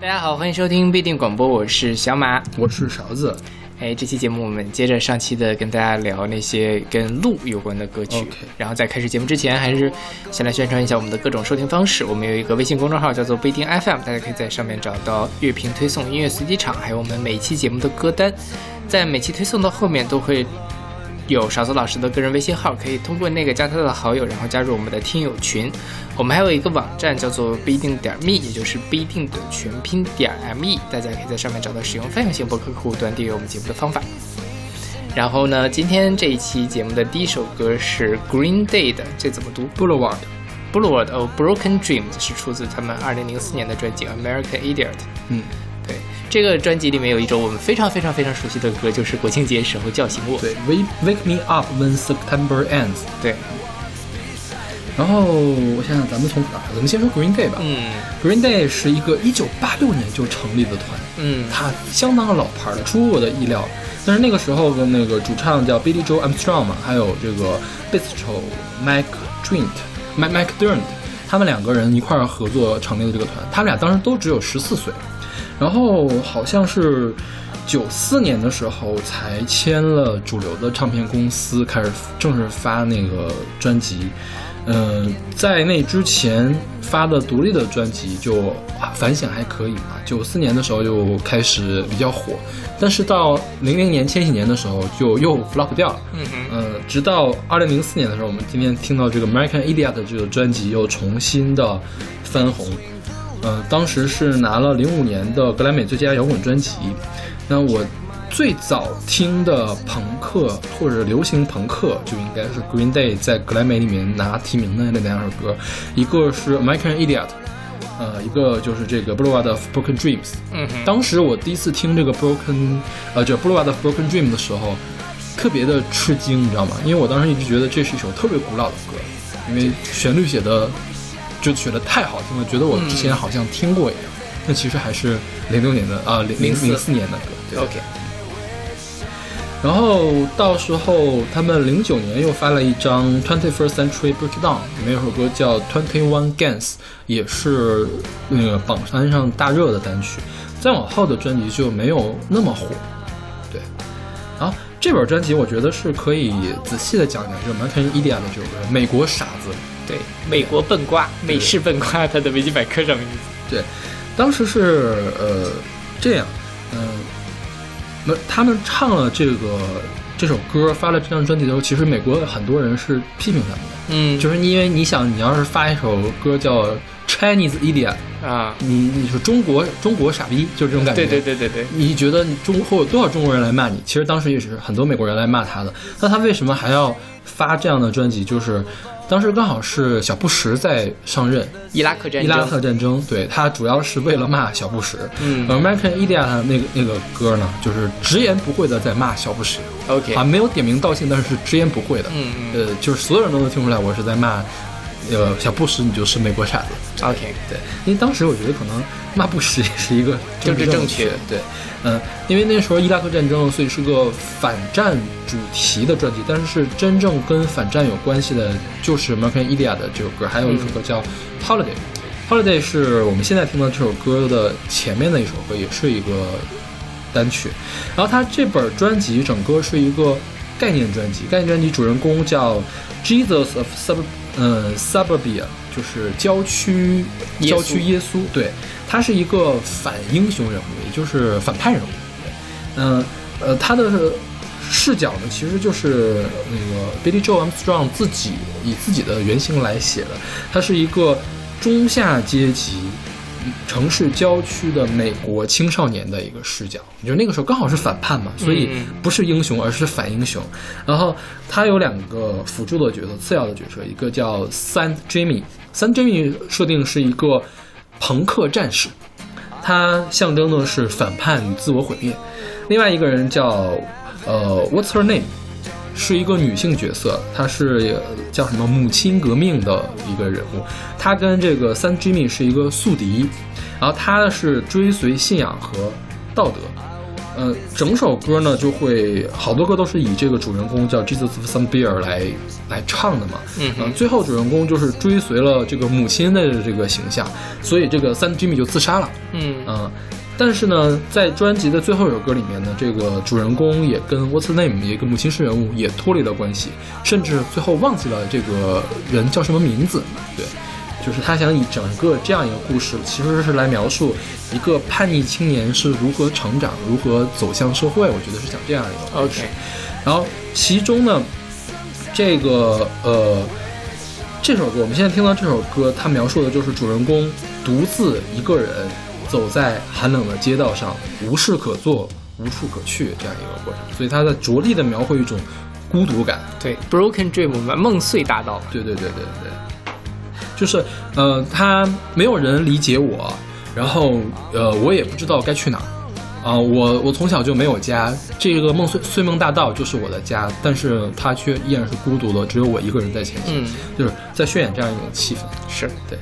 大家好，欢迎收听必定广播，我是小马，我是勺子。哎，这期节目我们接着上期的跟大家聊那些跟鹿有关的歌曲。然后在开始节目之前，还是先来宣传一下我们的各种收听方式。我们有一个微信公众号叫做不一定 FM，大家可以在上面找到乐评推送、音乐随机场，还有我们每一期节目的歌单。在每期推送的后面都会。有勺子老师的个人微信号，可以通过那个加他的好友，然后加入我们的听友群。我们还有一个网站叫做不一定点 me，也就是不一定的全拼点 me，大家可以在上面找到使用泛用型博客客户端订阅我们节目的方法。然后呢，今天这一期节目的第一首歌是 Green Day 的，这怎么读？Boulevard，Boulevard of Broken Dreams 是出自他们二零零四年的专辑 American Idiot。嗯。这个专辑里面有一首我们非常非常非常熟悉的歌，就是国庆节时候叫醒我。对，Wake Wake Me Up When September Ends。对。然后我想想，咱们从哪？咱们先说 Green Day 吧。嗯。Green Day 是一个一九八六年就成立的团。嗯。它相当老牌了，出乎我的意料。但是那个时候的那个主唱叫 Billy Joe Armstrong 嘛，还有这个贝斯手 Mike Trent、Mike Mike Dirnt，他们两个人一块儿合作成立的这个团。他们俩当时都只有十四岁。然后好像是九四年的时候才签了主流的唱片公司，开始正式发那个专辑。嗯，在那之前发的独立的专辑就反响还可以嘛。九四年的时候就开始比较火，但是到零零年千禧年的时候就又 flop 掉了。嗯嗯。直到二零零四年的时候，我们今天听到这个 American Idiot 这个专辑又重新的翻红。呃，当时是拿了零五年的格莱美最佳摇滚专辑。那我最早听的朋克或者流行朋克，就应该是 Green Day 在格莱美里面拿提名的那两首歌，一个是 American Idiot，呃，一个就是这个 Boulevard of Broken Dreams。嗯当时我第一次听这个 Broken，呃，就 Boulevard of Broken Dreams 的时候，特别的吃惊，你知道吗？因为我当时一直觉得这是一首特别古老的歌，因为旋律写的。就觉得太好听了，觉得我之前好像听过一样。那其实还是零六年的啊，零零零四年的歌。OK。然后到时候他们零九年又发了一张《Twenty First Century Breakdown》，里面有首歌叫《Twenty One Guns》，也是那个榜单上大热的单曲。再往后的专辑就没有那么火。对。然后这本专辑我觉得是可以仔细的讲讲，就是《American Idiot》的这首歌，《美国傻子》。对，美国笨瓜，美式笨瓜，他的维基百科上面。对，当时是呃这样，嗯，那他们唱了这个这首歌，发了这张专辑的时候，其实美国很多人是批评他们的，嗯，就是因为你想，你要是发一首歌叫 Chinese Idiot 啊，你你说中国中国傻逼，就是这种感觉，对对对对对，你觉得中会有多少中国人来骂你？其实当时也是很多美国人来骂他的，那他为什么还要发这样的专辑？就是。当时刚好是小布什在上任，伊拉克战争。伊拉克战争，对他主要是为了骂小布什。嗯，American Idiot 那个那个歌呢，就是直言不讳的在骂小布什。OK，啊，没有点名道姓，但是是直言不讳的。嗯嗯。呃，就是所有人都能听出来，我是在骂，呃，小布什，你就是美国傻子。OK，对，因为当时我觉得可能骂布什也是一个 政治正确。对。嗯，因为那时候伊拉克战争，所以是个反战主题的专辑。但是是真正跟反战有关系的，就是《American Idiot》的这首歌，还有一首歌叫《Holiday》。Holiday 是我们现在听到这首歌的前面的一首歌，也是一个单曲。然后它这本专辑整个是一个概念专辑，概念专辑主人公叫 Jesus of Sub，嗯，Suburbia，就是郊区郊区耶稣。对。他是一个反英雄人物，也就是反派人物。嗯，呃，他的视角呢，其实就是那个 Billy Joe Armstrong 自己以自己的原型来写的。他是一个中下阶级城市郊区的美国青少年的一个视角。就那个时候刚好是反叛嘛，所以不是英雄，而是反英雄。然后他有两个辅助的角色，次要的角色，一个叫 Saint Jimmy。Saint Jimmy 设定是一个。朋克战士，他象征的是反叛与自我毁灭。另外一个人叫呃，What's her name？是一个女性角色，她是叫什么母亲革命的一个人物。她跟这个三 Jimmy 是一个宿敌，然后她是追随信仰和道德。呃，整首歌呢就会好多歌都是以这个主人公叫 Jesus of Some Beer 来来唱的嘛。嗯呃最后主人公就是追随了这个母亲的这个形象，所以这个 Sam Jimmy 就自杀了。嗯嗯，但是呢，在专辑的最后一首歌里面呢，这个主人公也跟 What's Name 一个母亲式人物也脱离了关系，甚至最后忘记了这个人叫什么名字。对，就是他想以整个这样一个故事，其实是来描述一个叛逆青年是如何成长，如何走向社会。我觉得是讲这样一个故事。，OK，然后其中呢，这个呃，这首歌我们现在听到这首歌，它描述的就是主人公独自一个人走在寒冷的街道上，无事可做，无处可去这样一个过程，所以他在着力的描绘一种孤独感。对，Broken Dream 嘛，梦碎大道。对对对对对，就是呃，他没有人理解我，然后呃，我也不知道该去哪儿。啊、我我从小就没有家，这个梦碎碎梦大道就是我的家，但是它却依然是孤独的，只有我一个人在前行，嗯，就是在渲染这样一种气氛。是，对，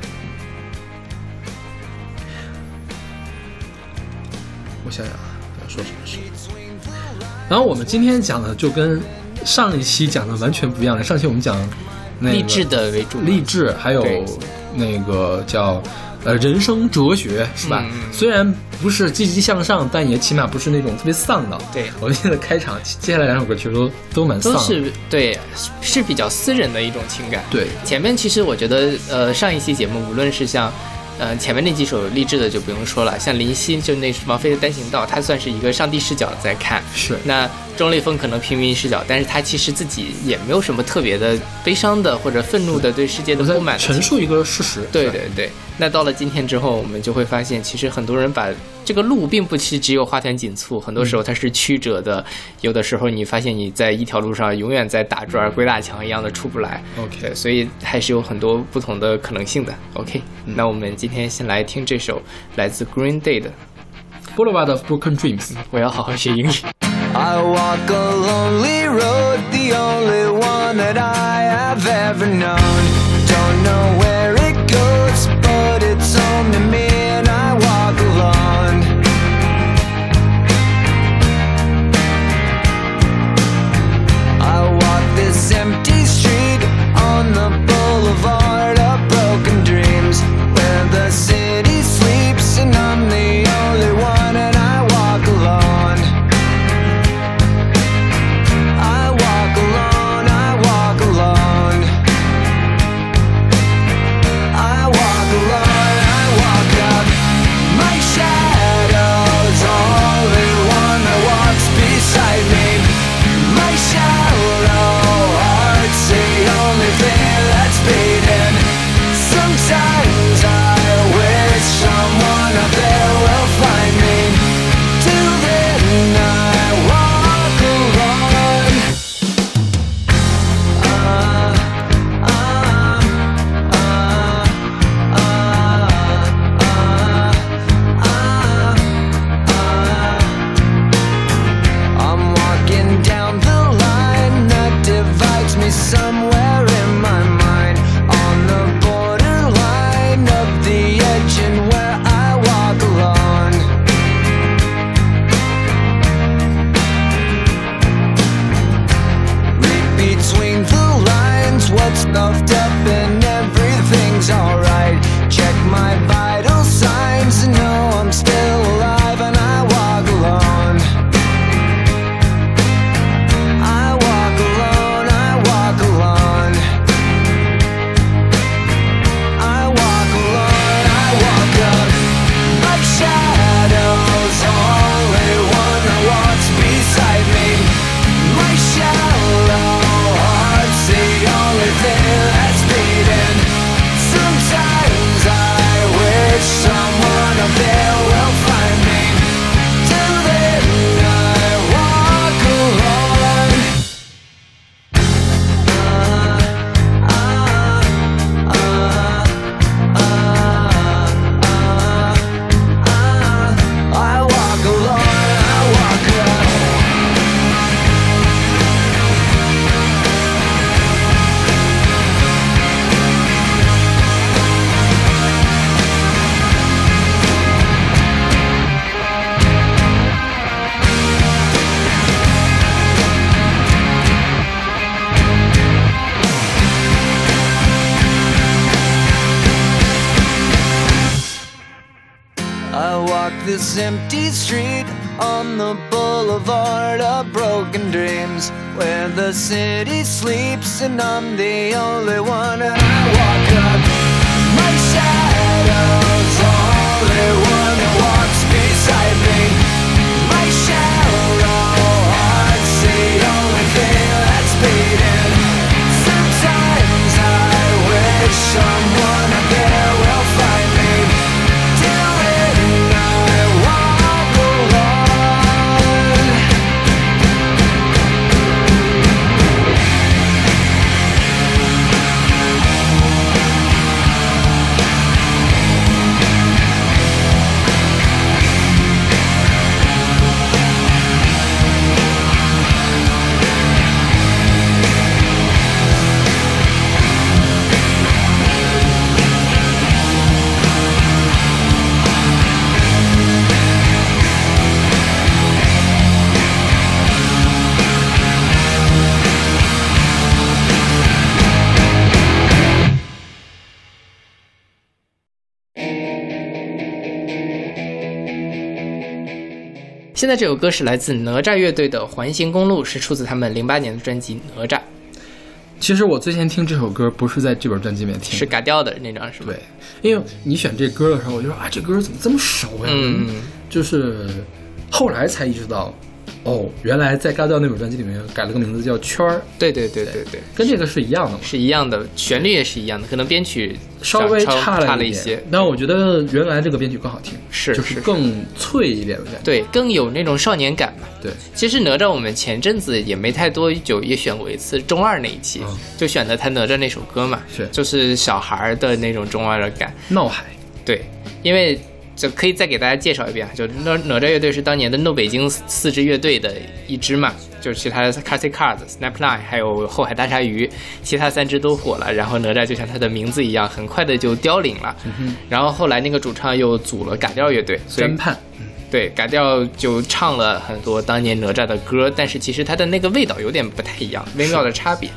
我想想啊，要说什么事？然后我们今天讲的就跟上一期讲的完全不一样了。上期我们讲那个励志的为主。励志，还有那个叫呃人生哲学，是吧？虽然不是积极向上，但也起码不是那种特别丧的。对我们现在开场接下来两首歌其实都都蛮丧的，都是对，是比较私人的一种情感。对前面其实我觉得，呃，上一期节目无论是像，呃，前面那几首励志的就不用说了，像林夕就那王菲的《单行道》，它算是一个上帝视角在看。是那钟立风可能平民视角，但是他其实自己也没有什么特别的悲伤的或者愤怒的对世界的不满的陈述一个事实。对对对，那到了今天之后，我们就会发现，其实很多人把这个路并不是只有花团锦簇，很多时候它是曲折的。有的时候你发现你在一条路上永远在打转、鬼打墙一样的出不来。OK，所以还是有很多不同的可能性的。OK，、那我们今天先来听这首来自 Green Day 的，Boulevard of Broken Dreams。我要好好学英语。I walk a lonely road, the only one that I have ever known. And I'm the only one 现在这首歌是来自哪吒乐队的《环形公路》，是出自他们零八年的专辑《哪吒》，其实我最先听这首歌不是在这本专辑里面听的，是嘎调的那张，是吧？对，因为你选这歌的时候，我就说啊，这歌怎么这么熟呀？嗯，就是后来才意识到，哦，原来在嘎调那本专辑里面改了个名字叫圈儿，对对对对对，跟这个是一样的嘛，是一样的，旋律也是一样的，可能编曲稍微差差了一些点。但我觉得原来这个编曲更好听，是就是是更脆一点的感觉。对，更有那种少年感嘛。对，其实哪吒我们前阵子也没太多久，也选过一次中二那一期，嗯就选的他哪吒那首歌嘛，是就是小孩儿的那种中二的感。闹海，对，因为就可以再给大家介绍一遍啊，就哪哪吒乐队是当年的 No 北京四支乐队的一支嘛，就是其他的 Classic Cars、Snapline 还有后海大鲨鱼，其他三支都火了，然后哪吒就像他的名字一样，很快的就凋零了。然后后来那个主唱又组了嘎调乐队，所以詹盼，对，嘎调就唱了很多当年哪吒的歌，但是其实它的那个味道有点不太一样，微妙的差别。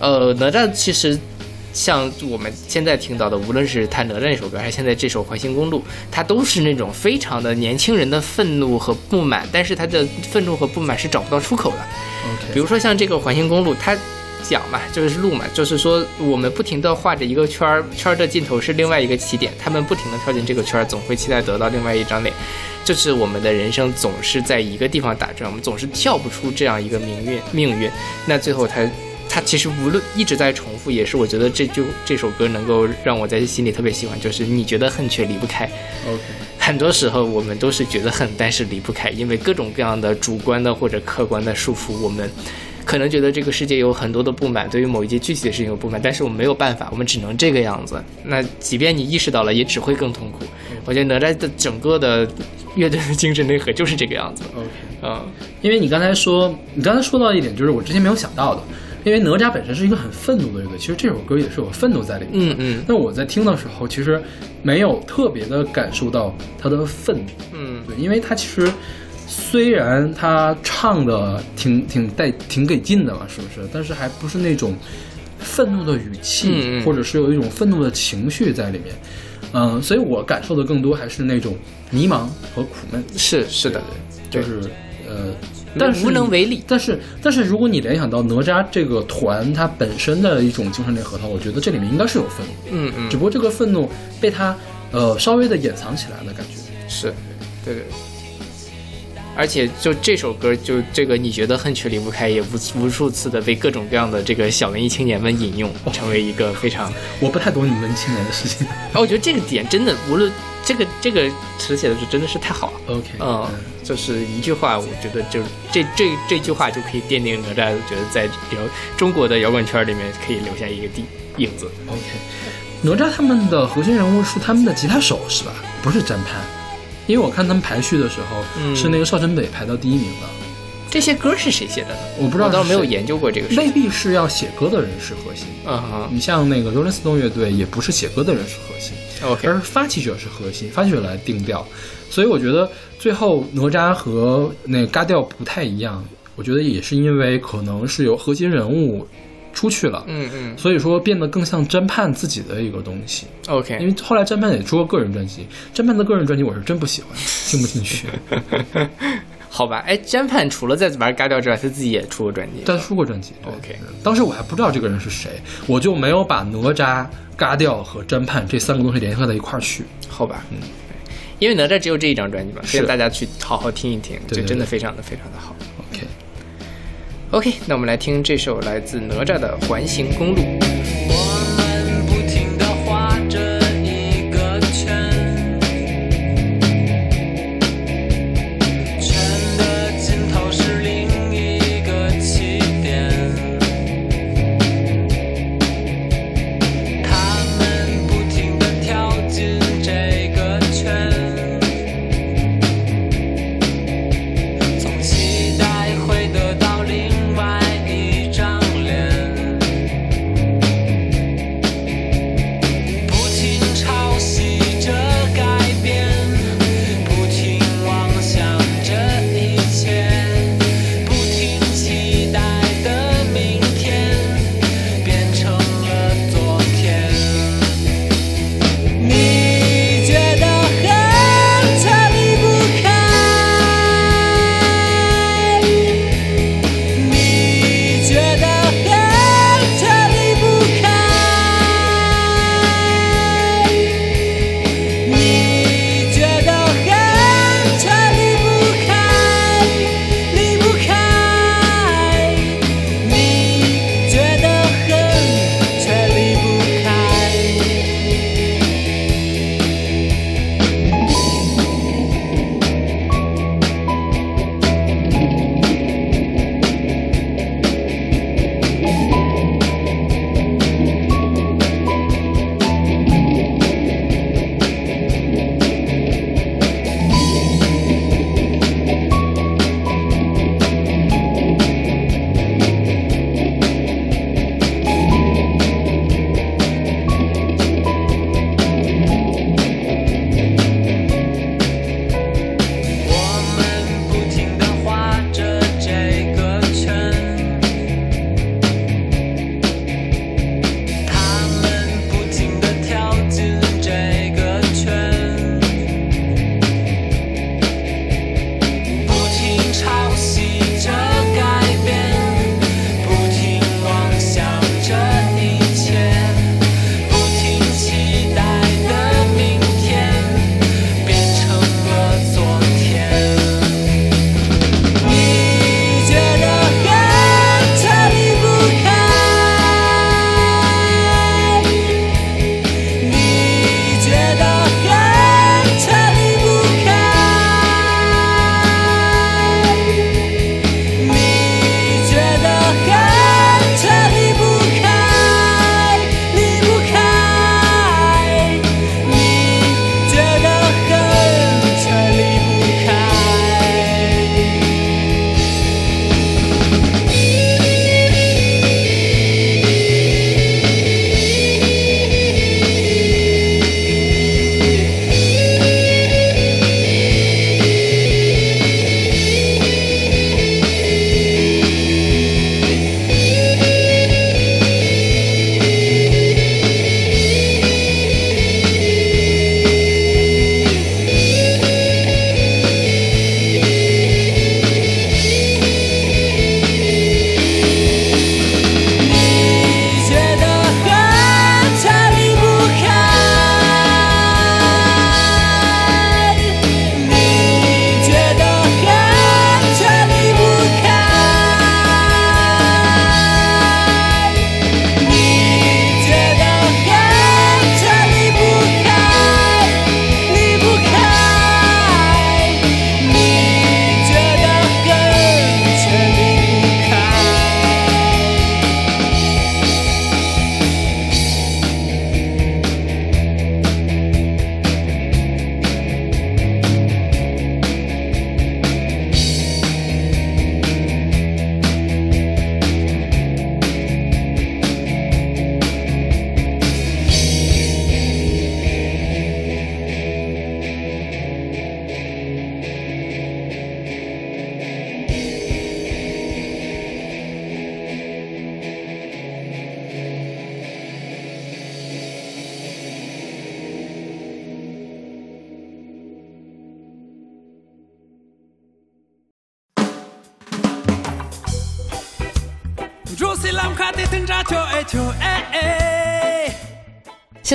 呃，哪吒其实像我们现在听到的，无论是他哪吒那首歌，还是现在这首《环形公路》，它都是那种非常的年轻人的愤怒和不满，但是他的愤怒和不满是找不到出口的。比如说像这个环形公路，它讲嘛，就是路嘛，就是说我们不停的画着一个圈儿，圈儿的尽头是另外一个起点，他们不停的跳进这个圈儿，总会期待得到另外一张脸。就是我们的人生总是在一个地方打转，我们总是跳不出这样一个命运命运。那最后他。他其实无论一直在重复，也是我觉得这就这首歌能够让我在心里特别喜欢，就是你觉得恨却离不开，OK，很多时候我们都是觉得恨，但是离不开，因为各种各样的主观的或者客观的束缚，我们可能觉得这个世界有很多的不满，对于某一件具体的事情有不满，但是我们没有办法，我们只能这个样子。那即便你意识到了，也只会更痛苦。我觉得哪吒的整个的乐队的精神内核就是这个样子。OK，嗯，因为你刚才说，你刚才说到一点，就是我之前没有想到的，因为哪吒本身是一个很愤怒的乐队，其实这首歌也是有愤怒在里面。嗯嗯那我在听的时候，其实没有特别的感受到他的愤怒，嗯，对，因为他其实虽然他唱的挺挺带挺给劲的嘛，是不是？但是还不是那种愤怒的语气，嗯嗯或者是有一种愤怒的情绪在里面。嗯，所以我感受的更多还是那种迷茫和苦闷，是是的，就是呃，但是无能为力。但是，但是如果你联想到哪吒这个团它本身的一种精神内核的话，我觉得这里面应该是有愤怒，嗯嗯只，不过这个愤怒被他呃稍微的掩藏起来的感觉。是，对对。而且就这首歌，就这个你觉得恨却离不开，也无无数次的被各种各样的这个小文艺青年们引用，成为一个非常。我不太懂你们文青年的事情。啊，我觉得这个点真的，无论这个这个词写的就真的是太好了。OK，嗯，就是一句话，我觉得就这这这句话就可以奠定哪吒，我觉得在摇中国的摇滚圈里面可以留下一个地影子。OK，哪吒他们的核心人物是他们的吉他手是吧？不是詹潘，因为我看他们排序的时候、嗯是那个邵晨北排到第一名的，这些歌是谁写的呢？我不知道是我倒没有研究过这个。未必是要写歌的人是核心。嗯哼你像那个 Rolling Stone 乐队，也不是写歌的人是核心，，OK，而发起者是核心，发起者来定调。所以我觉得最后哪吒和那个嘎调不太一样，我觉得也是因为可能是有核心人物出去了，嗯嗯所以说变得更像侦判自己的一个东西。，OK，因为后来侦判也出过个人专辑，侦判的个人专辑我是真不喜欢，听不进去。好吧，哎，詹盼除了在玩嘎掉之外，他自己也出过专辑。但出过专辑对 OK 当时我还不知道这个人是谁，我就没有把哪吒、嘎调和侦判这三个东西联合在一块儿去。好吧，嗯，因为哪吒只有这一张专辑嘛，推荐大家去好好听一听，就真的非常的非常的好。OK，OK，那我们来听这首来自哪吒的《环形公路》。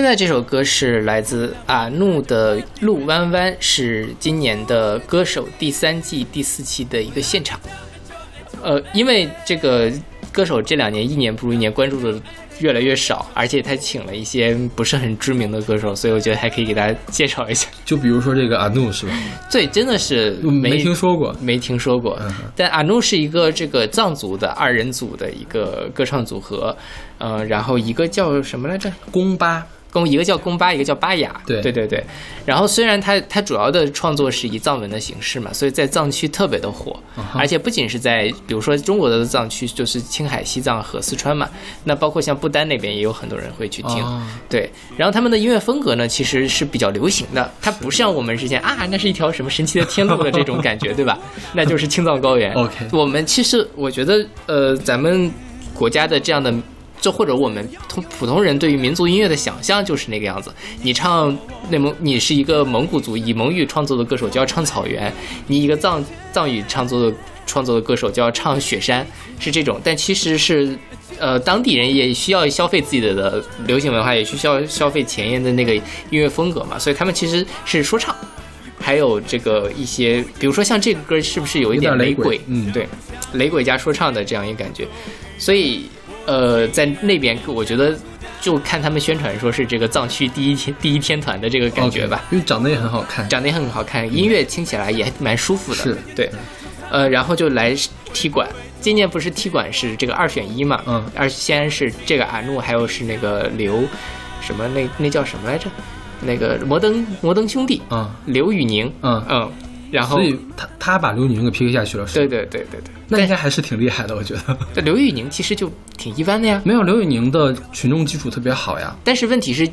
在这首歌是来自阿怒的《路弯弯》，是今年的歌手第三季第四期的一个现场。呃，因为这个歌手这两年一年不如一年，关注的越来越少，而且他请了一些不是很知名的歌手，所以我觉得还可以给大家介绍一下。就比如说这个阿怒是吧？对真的是没没听说过。没听说过嗯。但阿怒是一个这个藏族的二人组的一个歌唱组合，呃，然后一个叫什么来着？宫巴，公一个叫宫巴，一个叫巴雅。对对对对。然后虽然他他主要的创作是以藏文的形式嘛，所以在藏区特别的火，而且不仅是在比如说中国的藏区，就是青海、西藏和四川嘛，那包括像不丹那边也有很多人会去听。哦对，然后他们的音乐风格呢，其实是比较流行的，它不像我们之前啊，那是一条什么神奇的天路的这种感觉，对吧？那就是青藏高原。OK 我们其实我觉得，呃，咱们国家的这样的。就或者我们通普通人对于民族音乐的想象就是那个样子，你唱内蒙，你是一个蒙古族以蒙语创作的歌手就要唱草原，你一个藏藏语创作的创作的歌手就要唱雪山，是这种。但其实是，呃，当地人也需要消费自己的的流行文化，也需要消费前沿的那个音乐风格嘛，所以他们其实是说唱。还有这个一些，比如说像这个歌，是不是有一点雷鬼嗯对，雷鬼加说唱的这样一个感觉，所以呃，在那边我觉得就看他们宣传说是这个藏区第一天第一天团的这个感觉吧。因为长得也很好看。长得也很好看，音乐听起来也蛮舒服的。是对，呃，然后就来踢馆。今年不是踢馆是这个二选一嘛？嗯二先是这个阿怒，还有是那个刘什么那那叫什么来着？那个摩登摩登兄弟，嗯刘宇宁，嗯嗯，然后所以他他把刘宇宁给 PK 下去了，是对对对对对，那应该还是挺厉害的，我觉得。但刘宇宁其实就挺一般的呀。没有刘宇宁的群众基础特别好呀。但是问题是，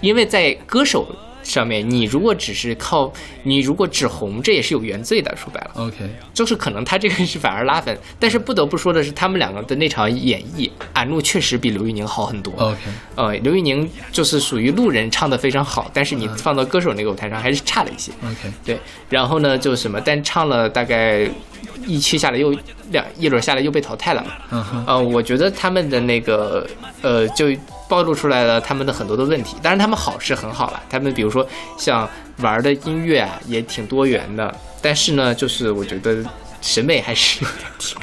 因为在歌手上面，你如果只是靠你如果只红，这也是有原罪的。说白了。OK，就是可能他这个是反而拉粉，但是不得不说的是，他们两个的那场演绎，阿怒确实比刘宇宁好很多。OK，呃，刘宇宁就是属于路人唱的非常好，但是你放到歌手那个舞台上还是差了一些。OK，对，然后呢，就什么，但唱了大概一期下来又两一轮下来又被淘汰了嘛。嗯哼，呃，我觉得他们的那个呃，就暴露出来了他们的很多的问题。当然，他们好是很好了，他们比如说像玩的音乐啊，也挺多元的。但是呢，就是我觉得审美还是有点提高。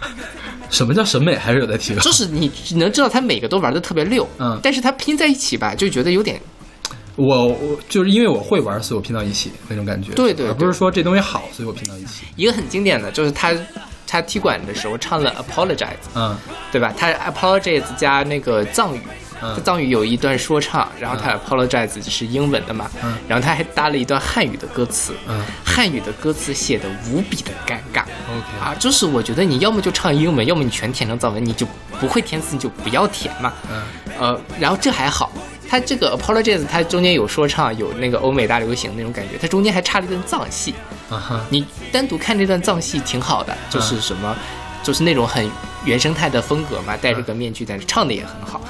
什么叫审美还是有待提高？就是你你能知道他每个都玩的特别溜，嗯但是他拼在一起吧，就觉得有点我我就是因为我会玩，所以我拼到一起那种感觉。对对而不是说这东西好，所以我拼到一起。一个很经典的，就是他他踢馆的时候唱了 Apologize，嗯对吧？他 Apologize 加那个藏语。嗯。他藏语有一段说唱，然后他 apologize 是英文的嘛，嗯。然后他还搭了一段汉语的歌词，嗯。汉语的歌词写的无比的尴尬，OK，啊，就是我觉得你要么就唱英文，要么你全填成藏文，你就不会填词你就不要填嘛，嗯。呃，然后这还好，它这个 apologize 它中间有说唱，有那个欧美大流行那种感觉，它中间还插了一段藏戏，啊哈，你单独看这段藏戏挺好的，就是什么，就是那种很原生态的风格嘛，戴着个面具，但是唱的也很好。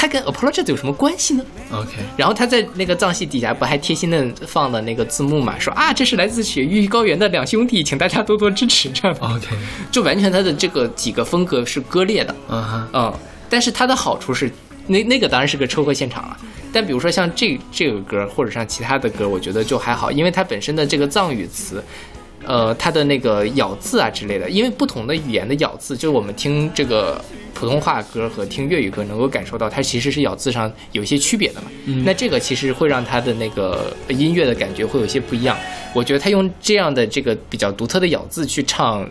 它跟 apologize 有什么关系呢？OK，然后他在那个藏戏底下不还贴心的放了那个字幕嘛，说啊这是来自雪域高原的两兄弟，请大家多多支持，这样。OK，就完全他的这个几个风格是割裂的，啊哈，嗯，但是它的好处是，那那个当然是个车祸现场了。但比如说像这这个歌，或者像其他的歌，我觉得就还好，因为它本身的这个藏语词，呃，它的那个咬字啊之类的，因为不同的语言的咬字，就是我们听这个普通话歌和听粤语歌能够感受到，它其实是咬字上有一些区别的嘛。那这个其实会让它的那个音乐的感觉会有一些不一样。我觉得他用这样的这个比较独特的咬字去唱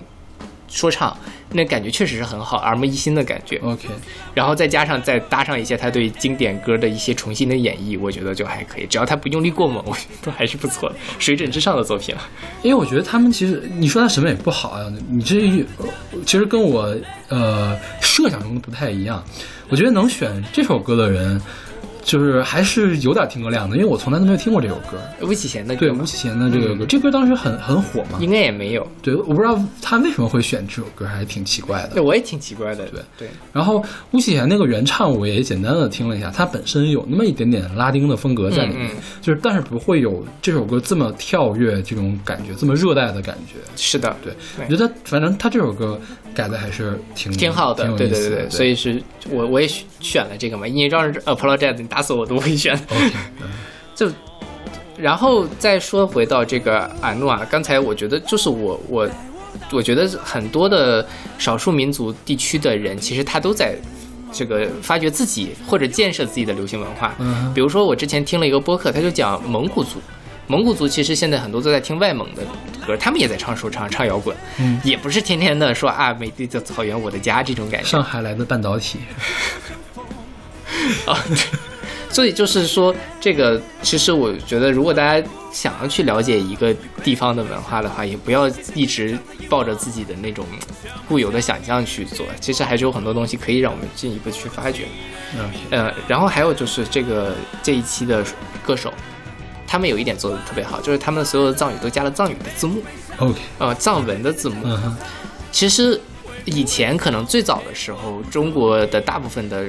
说唱，那感觉确实是很好，耳目一新的感觉。OK，然后再加上再搭上一些他对经典歌的一些重新的演绎，我觉得就还可以。只要他不用力过猛，我觉得都还是不错的，水准之上的作品了。因为我觉得他们其实你说他审美不好啊，你这呃其实跟我呃设想中的不太一样。我觉得能选这首歌的人，就是还是有点听歌量的，因为我从来都没有听过这首歌。巫启贤的歌对，吗吴启贤的这个歌，这歌当时很很火嘛。应该也没有。对，我不知道他为什么会选这首歌，还挺奇怪的对，。我也挺奇怪的。对对，然后巫启贤那个原唱我也简单的听了一下，他本身有那么一点点拉丁的风格在里面，嗯嗯就是但是不会有这首歌这么跳跃这种感觉，这么热带的感觉。是的，对，对我觉得反正他这首歌改的还是挺挺好的对对对对，所以是我我也选了这个嘛，因为让 apologize，你打死我都会选。就，然后再说回到这个安诺啊，刚才我觉得就是我我我觉得很多的少数民族地区的人，其实他都在这个发掘自己或者建设自己的流行文化。嗯比如说我之前听了一个播客，他就讲蒙古族。蒙古族其实现在很多都在听外蒙的歌，他们也在唱说唱、唱摇滚，嗯也不是天天的说啊，美丽的草原我的家这种感觉。上海来的半导体，啊，对所以就是说，这个其实我觉得，如果大家想要去了解一个地方的文化的话，也不要一直抱着自己的那种固有的想象去做，其实还是有很多东西可以让我们进一步去发掘。嗯呃，然后还有就是这个这一期的歌手，他们有一点做的特别好，就是他们所有的藏语都加了藏语的字幕，，OK，呃，藏文的字幕。其实以前可能最早的时候，中国的大部分的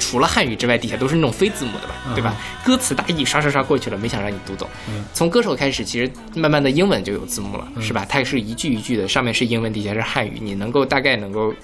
除了汉语之外，底下都是那种非字母的吧，对吧？歌词大意刷刷刷过去了，没想让你读懂。嗯从歌手开始，其实慢慢的英文就有字幕了，是吧？它也是一句一句的，上面是英文，底下是汉语，你能够大概能够，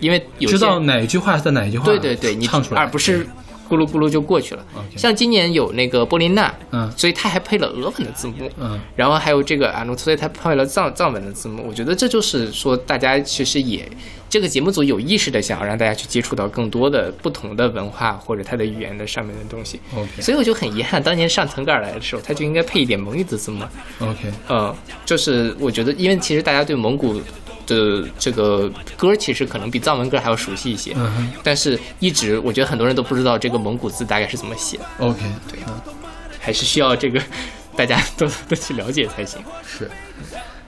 因为有知道哪一句话在哪一句话，对对对，你唱出来，而不是咕噜咕噜就过去了。像今年有那个波琳娜，嗯所以他还配了俄文的字幕。嗯然后还有这个阿努，所以他配了藏藏文的字幕。我觉得这就是说，大家其实也这个节目组有意识的想要让大家去接触到更多的不同的文化或者它的语言的上面的东西。OK 所以我就很遗憾，当年上腾格尔来的时候，他就应该配一点蒙语的字幕。OK，嗯，就是我觉得，因为其实大家对蒙古的这个歌，其实可能比藏文歌还要熟悉一些。嗯哼但是一直我觉得很多人都不知道这个蒙古字大概是怎么写，，OK，对嗯还是需要这个大家多多去了解才行。是。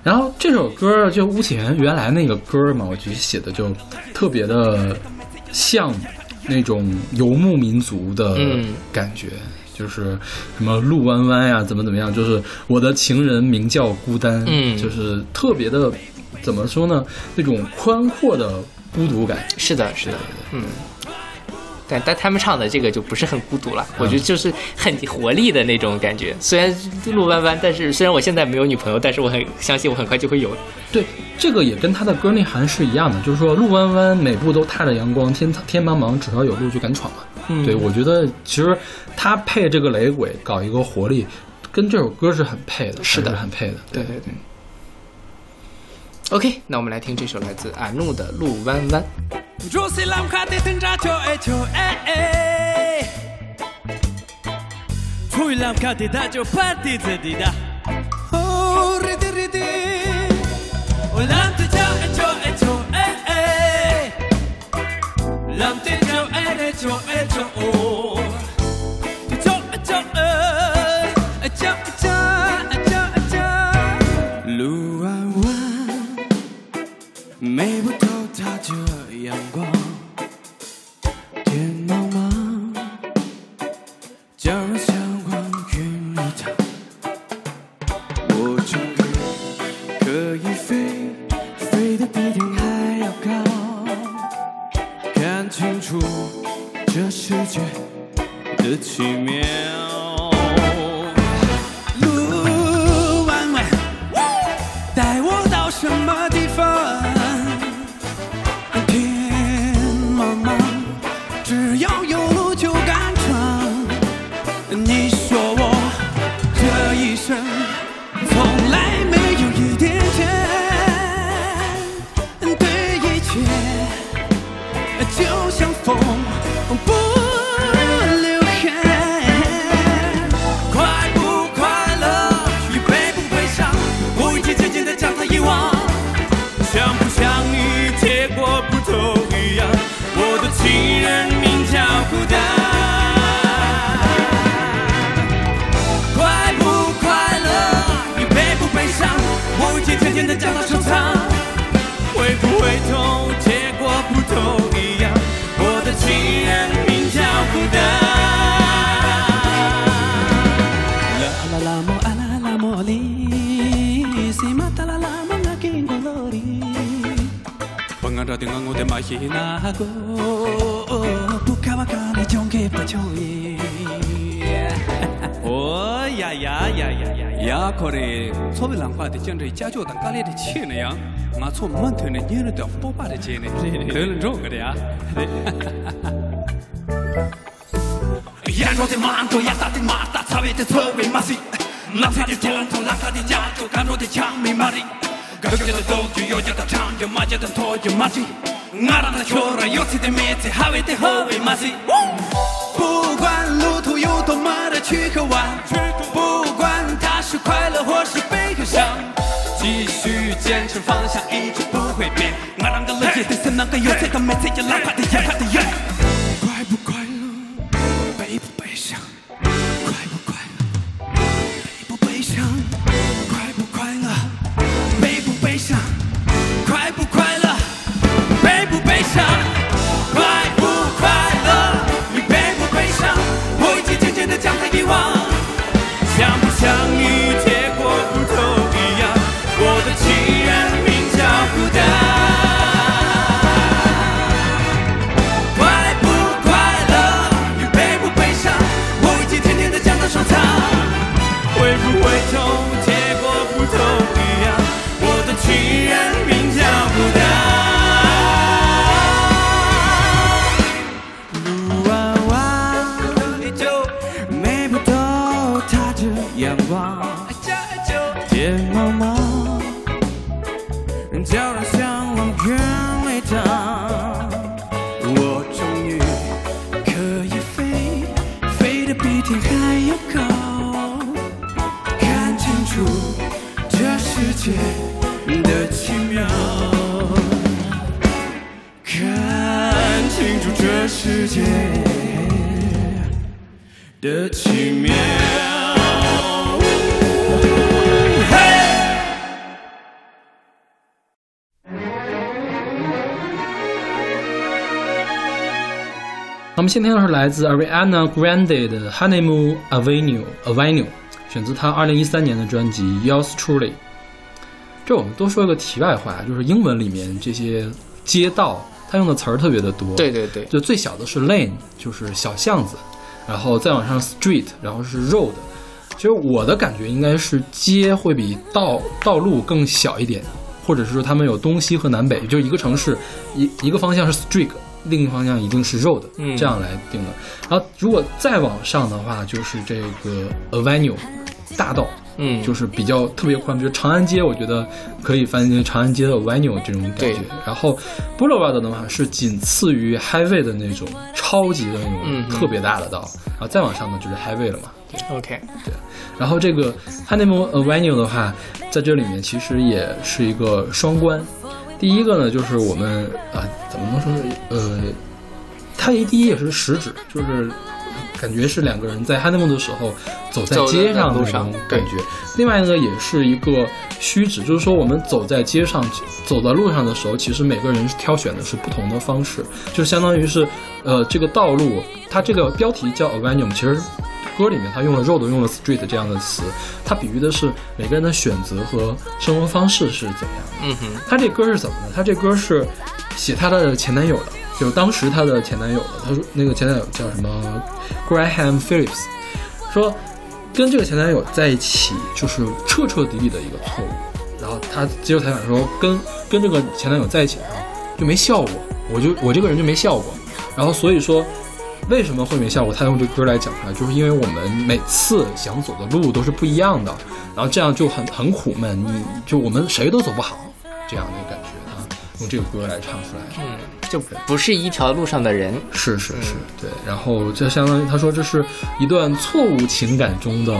然后这首歌就巫启源原来那个歌嘛，我觉得写的就特别的像那种游牧民族的嗯感觉，就是什么路弯弯呀，怎么怎么样，就是我的情人名叫孤单，嗯就是特别的怎么说呢，那种宽阔的孤独感。是的，是的，嗯。但但他们唱的这个就不是很孤独了，我觉得就是很活力的那种感觉。虽然路弯弯，但是虽然我现在没有女朋友，但是我很相信我很快就会有。对，这个也跟他的歌内涵是一样的，就是说路弯弯，每步都踏着阳光，天天茫茫，只要有路就敢闯嘛。嗯对，我觉得其实他配这个雷鬼，搞一个活力，跟这首歌是很配的，是的还很配的。对对对。OK，那我们来听这首来自阿怒的《路弯弯》。Josi lam khati tin ra cho e cho e e Chui lam khati da cho party te di da Oh ridi ridi Oh lam te cho e cho e cho e e Lam te cho e re cho e cho oh chi ne kul dro kare ya ya no te manto ya ta te mata sabe te sobe masi na se te tonto la ka de ya to ka no te cham mi mari ga ke te do ju yo ya ta cham yo ma ya ta to yo masi ngara na chora yo si te me te have te hove masi 那么现在呢是来自 Ariana Grande 的 Honeymoon Avenue Avenue，选自她2013年的专辑 Yours Truly。这我们多说一个题外话，就是英文里面这些街道，它用的词儿特别的多。对对对，就最小的是 lane，就是小巷子，然后再往上 street，然后是 road。其实我的感觉应该是街会比道道路更小一点，或者是说他们有东西和南北，就一个城市一一个方向是 street，另一个方向一定是 road，、嗯这样来定的。然后如果再往上的话，就是这个 avenue 大道。嗯，就是比较特别宽，比如长安街，我觉得可以翻译成长安街的 avenue 这种感觉。然后 boulevard 的话是仅次于 highway 的那种超级的那种特别大的道，然后再往上呢就是 highway 了嘛。对 OK，对然后这个 honeymoon avenue 的话，在这里面其实也是一个双关。第一个呢，就是我们啊、怎么能说呢？呃，它第一也是食指，就是感觉是两个人在 honeymoon 的时候走在街上那路上种感觉。另外呢也是一个虚指，就是说我们走在街上、走在路上的时候，其实每个人挑选的是不同的方式，就相当于是呃这个道路，它这个标题叫 avenue，其实。歌里面它用了 road，用了 street 这样的词，它比喻的是每个人的选择和生活方式是怎么样的。嗯哼，他这歌是怎么的？他这歌是写他的前男友的，就是当时她的前男友她。说那个前男友叫什么 Graham Phillips，说跟这个前男友在一起就是彻彻底底的一个错误。然后她接受采访说，跟跟这个前男友在一起的时候就没笑过，我就我这个人就没笑过。然后所以说。为什么会没效果？他用这歌来讲出来，就是因为我们每次想走的路都是不一样的，然后这样就很很苦闷，你就我们谁都走不好，这样的感觉，用这个歌来唱出来。嗯，就不是一条路上的人。是是是，对。然后就相当于他说这是一段错误情感中的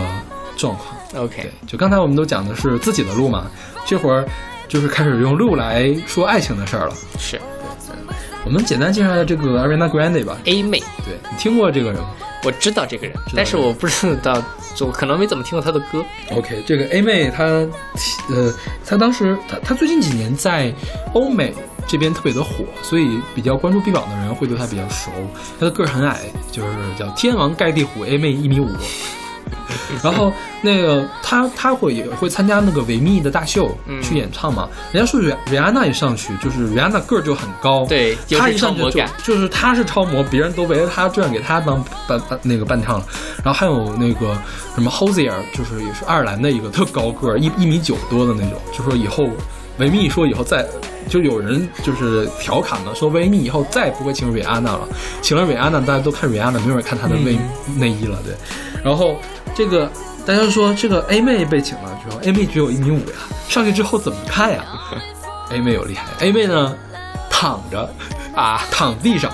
状况。OK，对，就刚才我们都讲的是自己的路嘛，这会儿就是开始用路来说爱情的事儿了。是我们简单介绍一下这个 Ariana Grande 吧。A 妹，对你听过这个人吗我知道这个人，但是我不知道，就可能没怎么听过他的歌。？OK，这个 A 妹她，呃，她当时她她最近几年在欧美这边特别的火，所以比较关注 B 榜的人会对她比较熟。她的个儿很矮，就是叫天王盖地虎 A 妹一米五。然后那个他他会也会参加那个维密的大秀、嗯去演唱嘛。人家说瑞瑞安娜一上去就是瑞安娜个儿就很高，对又是她一上去就超模感就是她是超模，别人都围着她转，给她当伴伴那个伴唱了。然后还有那个什么 Hosier，就是也是爱尔兰的一个特高个儿，一一米九多的那种，就说以后维密说以后再。就有人就是调侃嘛，说维密以后再也不会请瑞安娜了，请了瑞安娜，大家都看瑞安娜，没有人看她的内、内衣了，对。然后这个大家说这个 A 妹被请了之后，A 妹只有一米五呀，上去之后怎么看呀？A 妹有厉害，A 妹呢躺着啊，躺地上，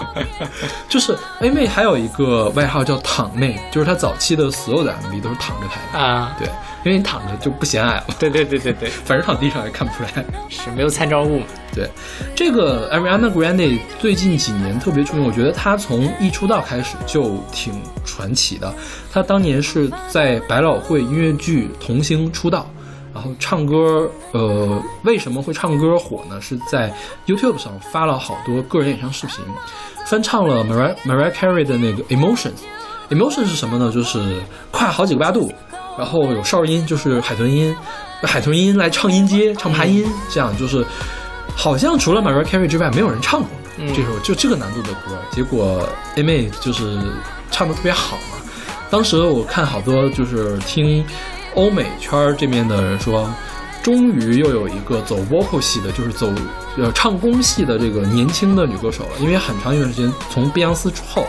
就是 A 妹还有一个外号叫躺妹，就是她早期的所有的 MV 都是躺着拍的，啊，对，因为你躺着就不显矮了，对对对对对，反正躺地上也看不出来。是没有参照物嘛。对，这个 Ariana Grande 最近几年特别出名，我觉得她从一出道开始就挺传奇的。她当年是在百老汇音乐剧童星出道，然后唱歌，呃，为什么会唱歌火呢？是在 YouTube 上发了好多个人演唱视频，翻唱了 Mariah Mariah Carey 的那个 Emotions。Emotion 是什么呢？就是跨好几个八度，然后有哨音，就是海豚音，海豚音来唱音阶、唱爬音，这样就是好像除了 Mariah Carey 之外，没有人唱过、嗯这首就这个难度的歌。结果 A 妹就是唱的特别好嘛。当时我看好多就是听欧美圈儿这边的人说，终于又有一个走 vocal 系的，就是走呃唱功系的这个年轻的女歌手了。因为很长一段时间，从碧昂斯之后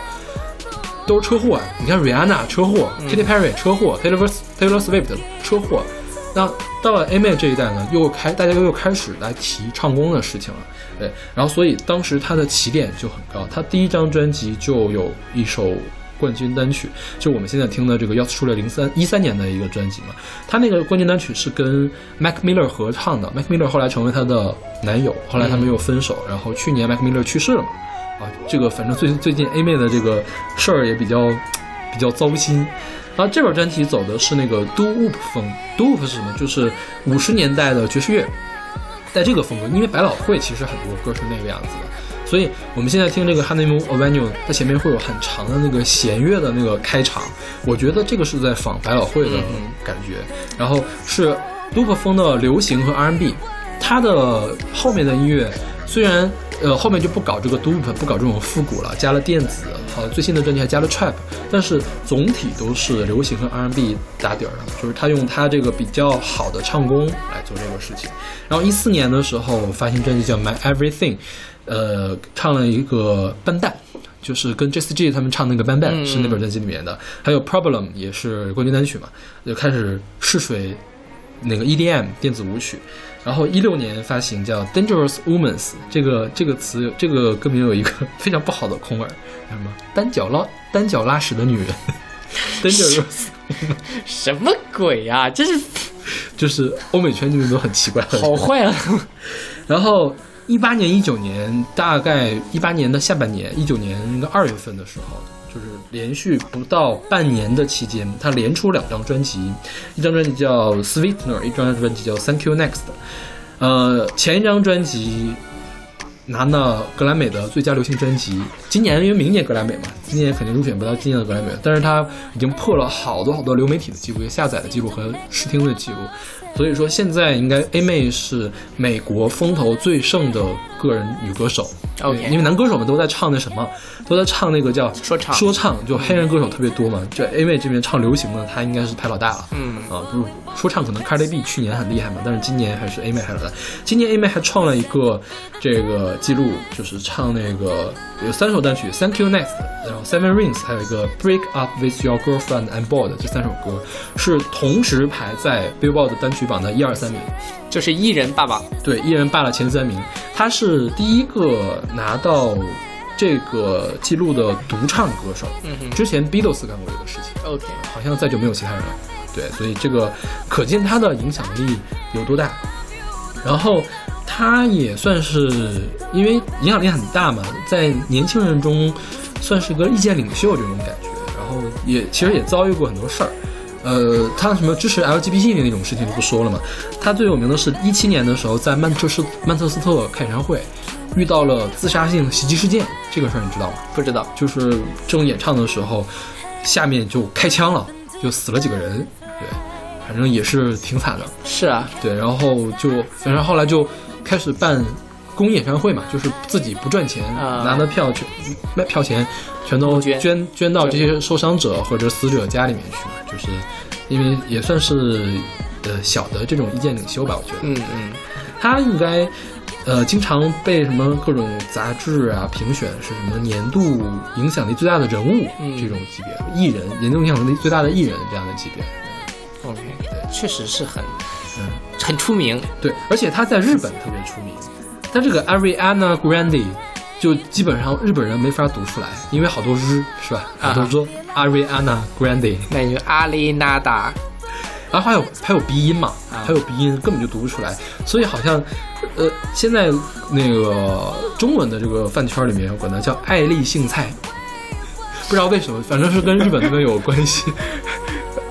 都是车祸啊。你看 Rihanna 车祸、k a t y Perry 车祸，Taylor Taylor Swift 车祸。那到了 A 妹这一代呢，又开大家又开始来提唱功的事情了，对，然后所以当时她的起点就很高，她第一张专辑就有一首冠军单曲，就我们现在听的这个《要出来零三一三年的一个专辑嘛，她那个冠军单曲是跟 Mac Miller 合唱的，Mac Miller 后来成为她的男友，后来他们又分手，然后去年 Mac Miller 去世了嘛，啊，这个反正最最近 A 妹的这个事儿也比较比较糟心。然后这本专辑走的是那个 doo wop 风，doo wop 是什么？就是五十年代的爵士乐，在这个风格。因为百老汇其实很多歌是那个样子的，所以我们现在听这个 Honeymoon Avenue，它前面会有很长的那个弦乐的那个开场，我觉得这个是在仿百老汇的那种感觉。然后是 doo wop 风的流行和 R&B，它的后面的音乐虽然呃后面就不搞这个 doo wop，不搞这种复古了，加了电子，好最新的专辑还加了 trap，但是总体都是流行和 R&B 打底儿的，就是他用他这个比较好的唱功来做这个事情。然后一四年的时候发行专辑叫 My Everything，呃，唱了一个笨蛋。就是跟 J 他们唱那个《Ban Ban》嗯是那本专辑里面的，还有 Problem 也是冠军单曲嘛，就开始试水那个 EDM 电子舞曲，然后一六年发行叫《Dangerous Women》，这个这个词这个歌名有一个 非常不好的空耳，叫什么单脚拉单脚拉屎的女人，Dangerous 什么鬼啊？这是就是欧美圈这边都很奇怪好坏啊。然后一八年、一九年，大概一八年的下半年，一九年应该二月份的时候，就是连续不到半年的期间，他连出两张专辑，一张专辑叫《Sweetener》，一张专辑叫《Thank You Next》。呃，前一张专辑拿了格莱美的最佳流行专辑，今年因为明年格莱美嘛，今年肯定入选不到今年的格莱美，但是他已经破了好多好多流媒体的记录、下载的记录和试听的记录。所以说，现在应该 A 妹是美国风头最盛的个人女歌手。OK 因为男歌手们都在唱那什么，都在唱那个叫说唱说唱，就黑人歌手特别多嘛。就 A 妹这边唱流行的，她应该是排老大了。嗯啊，就是说唱可能 Cardi B 去年很厉害嘛，但是今年还是 A 妹排老大。今年 A 妹还创了一个这个记录，就是唱那个有三首单曲，Thank You Next，然后 Seven Rings，还有一个 Break Up with Your Girlfriend and Bored，这三首歌是同时排在 Billboard 单曲榜的一二三名。就是一人霸榜，对，一人霸了前三名，他是第一个拿到这个记录的独唱歌手。嗯哼之前 Beatles 干过这个事情，，OK，好像再就没有其他人了。对，所以这个可见他的影响力有多大。然后他也算是因为影响力很大嘛，在年轻人中算是个意见领袖这种感觉。然后也其实也遭遇过很多事儿。呃，他什么支持 LGBT 的那种事情就不说了嘛。他最有名的是一七年的时候在曼彻斯曼彻斯特开演唱会遇到了自杀性袭击事件，这个事儿你知道吗？不知道，就是正演唱的时候，下面就开枪了，就死了几个人，对，反正也是挺惨的。是啊，对，然后就反正后来就开始办公益演唱会嘛，就是自己不赚钱，啊。拿的票全卖票钱全都捐。捐捐到这些受伤者或者死者家里面去嘛，就是因为也算是呃小的这种意见领袖吧，我觉得。嗯嗯，他应该呃经常被什么各种杂志啊评选是什么年度影响力最大的人物、嗯。这种级别，艺人年度影响力最大的艺人这样的级别。OK，确实是很嗯，很出名。对，而且他在日本特别出名，但这个 Ariana Grande 就基本上日本人没法读出来，因为好多日是吧？啊好多说 Ariana Grande，那你就阿里纳达，然后还有还有鼻音嘛，啊。还有鼻音根本就读不出来，所以好像，呃，现在那个中文的这个饭圈里面管它叫爱丽杏菜，不知道为什么，反正是跟日本那边有关系。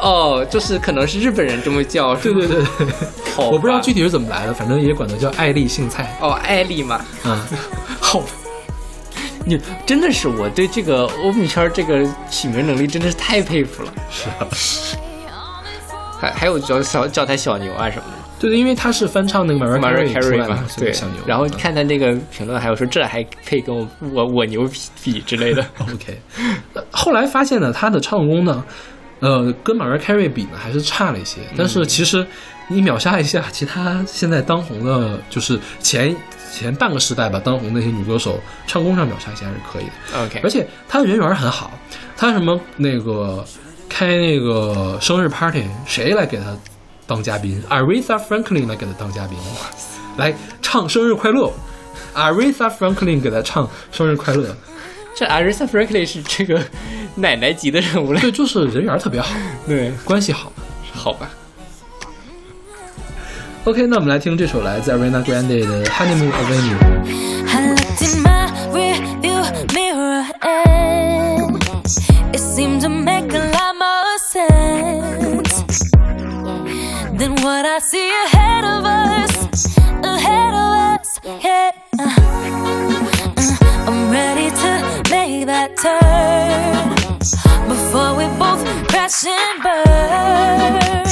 哦，就是可能是日本人这么叫，对对对对，好 我不知道具体是怎么来的，反正也管它叫爱丽杏菜哦，艾丽嘛，啊。好。你真的是我对这个欧米圈这个起名能力真的是太佩服了。是啊，还还有叫小叫他小牛啊什么的对对，因为他是翻唱那个 Mariah，Mariah Carey 嘛，对小牛。，然后嗯看他那个评论，还有说这还配跟我我我牛比比之类的。OK，呃后来发现呢，他的唱功呢，呃，跟 Mariah Carey 比呢还是差了一些。但是其实你秒杀一下其他现在当红的，就是前前半个时代吧当红那些女歌手，唱功上秒杀一下还是可以的。OK，而且她的人缘很好，她什么那个开那个生日 party，谁来给她当嘉宾？Aretha Franklin 来给她当嘉宾，来唱生日快乐。Aretha Franklin 给她唱生日快乐，这 Aretha Franklin 是这个奶奶级的人物了。对，就是人缘特别好，对，关系好。好吧。OK，那我们来听这首来自 Ariana Grande 的《Honeymoon Avenue》。I looked in my rearview mirror and it seemed to make a lot more sense than what I see ahead of us. Ahead of us, yeah. Ready to make that turn before we both crash and burn.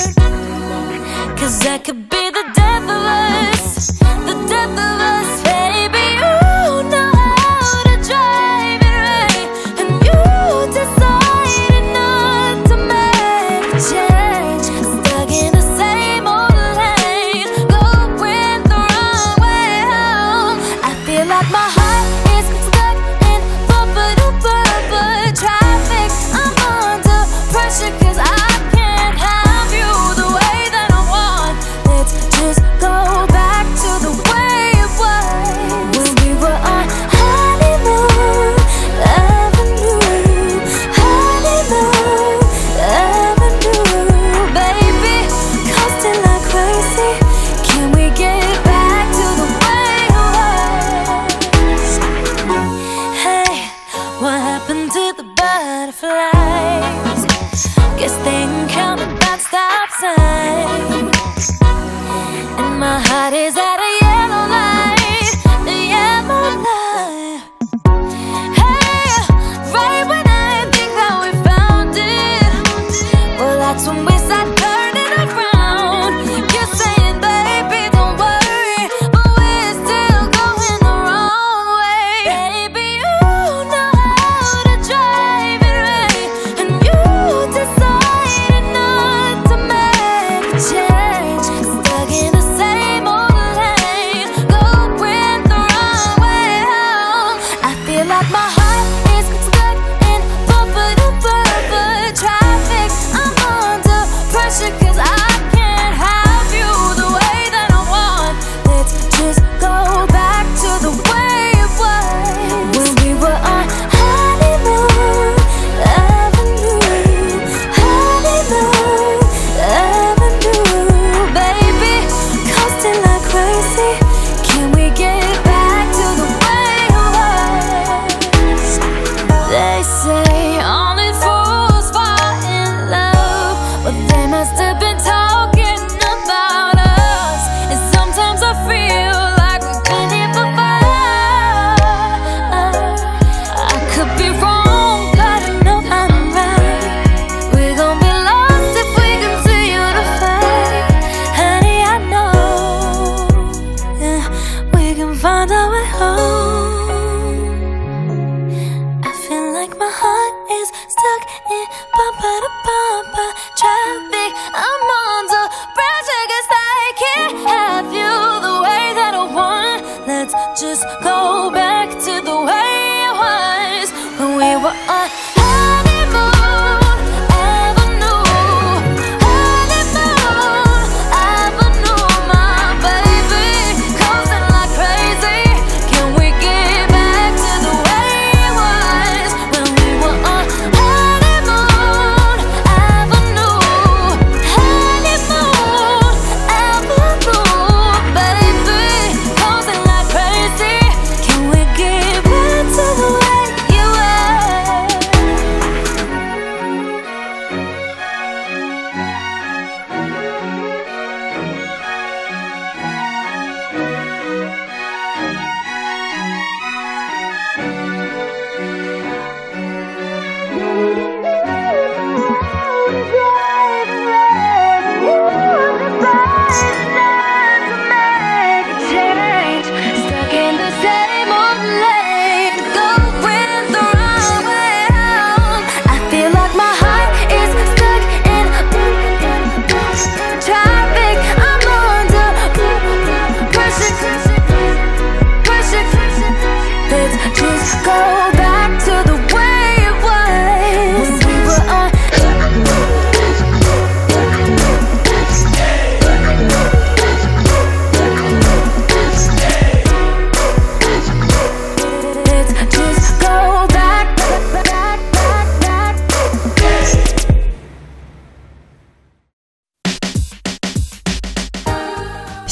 Cause that could be the death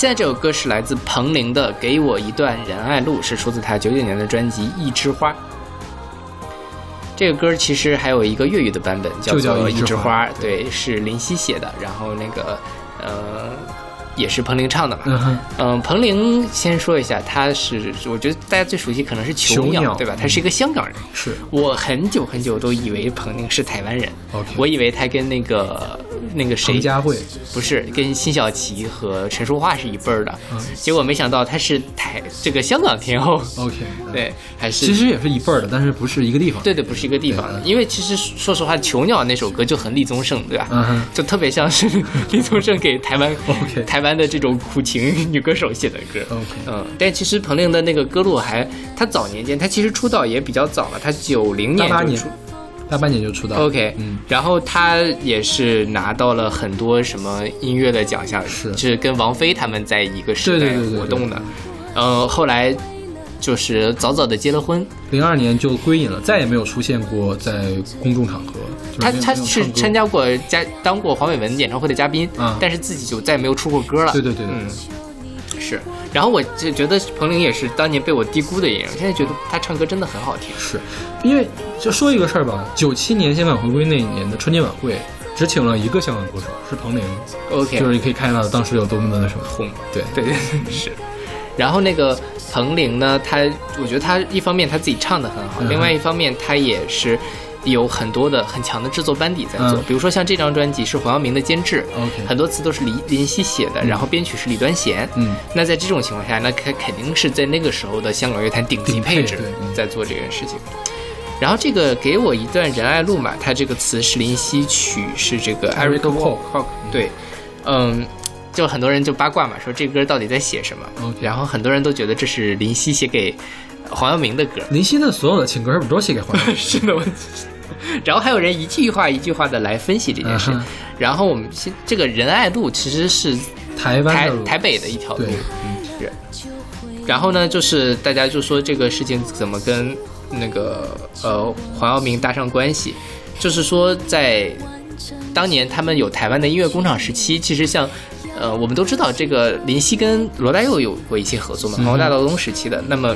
现在这首歌是来自彭羚的《给我一段仁爱路》，是出自他九九年的专辑《一枝花》。这个歌其实还有一个粤语的版本，叫做《一枝花》，对，是林夕写的。然后那个呃，也是彭玲唱的嘛。嗯哼，嗯，彭玲先说一下，他是我觉得大家最熟悉可能是囚囚鸟对吧？他是一个香港人。是。我很久很久都以为彭玲是台湾人。OK 我以为他跟那个那个谁彭佳慧，不是跟辛晓琪和陈淑桦是一辈儿的，嗯。结果没想到他是台这个香港天后，OK，嗯 对，还是其实也是一辈儿的，但是不是一个地方。对对，不是一个地方。的。因为其实说实话，《囚鸟》那首歌就很李宗盛，对吧？嗯哼。就特别像是 李宗盛给台湾 OK 台湾的这种苦情女歌手写的歌。嗯，但其实彭羚的那个歌路还，她早年间她其实出道也比较早了，她九零年88年就出。大半年就出道。OK，嗯，然后她也是拿到了很多什么音乐的奖项，是就是跟王菲他们在一个时代活动的。嗯，后来就是早早的结了婚，零二年就归隐了，再也没有出现过在公众场合。他他是参加过嘉当过黄伟文演唱会的嘉宾，嗯但是自己就再也没有出过歌了。对对对对嗯，是。然后我就觉得彭羚也是当年被我低估的演员，现在觉得她唱歌真的很好听。是，因为就说一个事儿吧，九七年香港回归那一年的春节晚会，只请了一个香港歌手，是彭羚，OK，就是你可以看到当时有多么的那什么红，对对对对 是。然后那个彭羚呢，她我觉得她一方面她自己唱的很好，嗯。另外一方面她也是有很多的很强的制作班底在做，嗯。比如说像这张专辑是黄耀明的监制很多词都是林林夕写的，然后编曲是李端贤，嗯，那在这种情况下，那肯肯定是在那个时候的香港乐坛顶级配配置在做这件事情。然后这个给我一段仁爱路嘛，它这个词是林夕，曲是这个 Eric Kwok，对，嗯，就很多人就八卦嘛，说这歌到底在写什么然后很多人都觉得这是林夕写给黄耀明的歌，林夕的所有的情歌是不是都写给黄耀明？是的，我。然后还有人一句话一句话的来分析这件事，然后我们现这个仁爱路其实是台台湾台台北的一条路。然后呢，就是大家就说这个事情怎么跟那个呃黄耀明搭上关系，就是说在当年他们有台湾的音乐工厂时期，其实像。呃，我们都知道这个林夕跟罗大佑有过一些合作嘛，嗯黄大道东时期的。那么，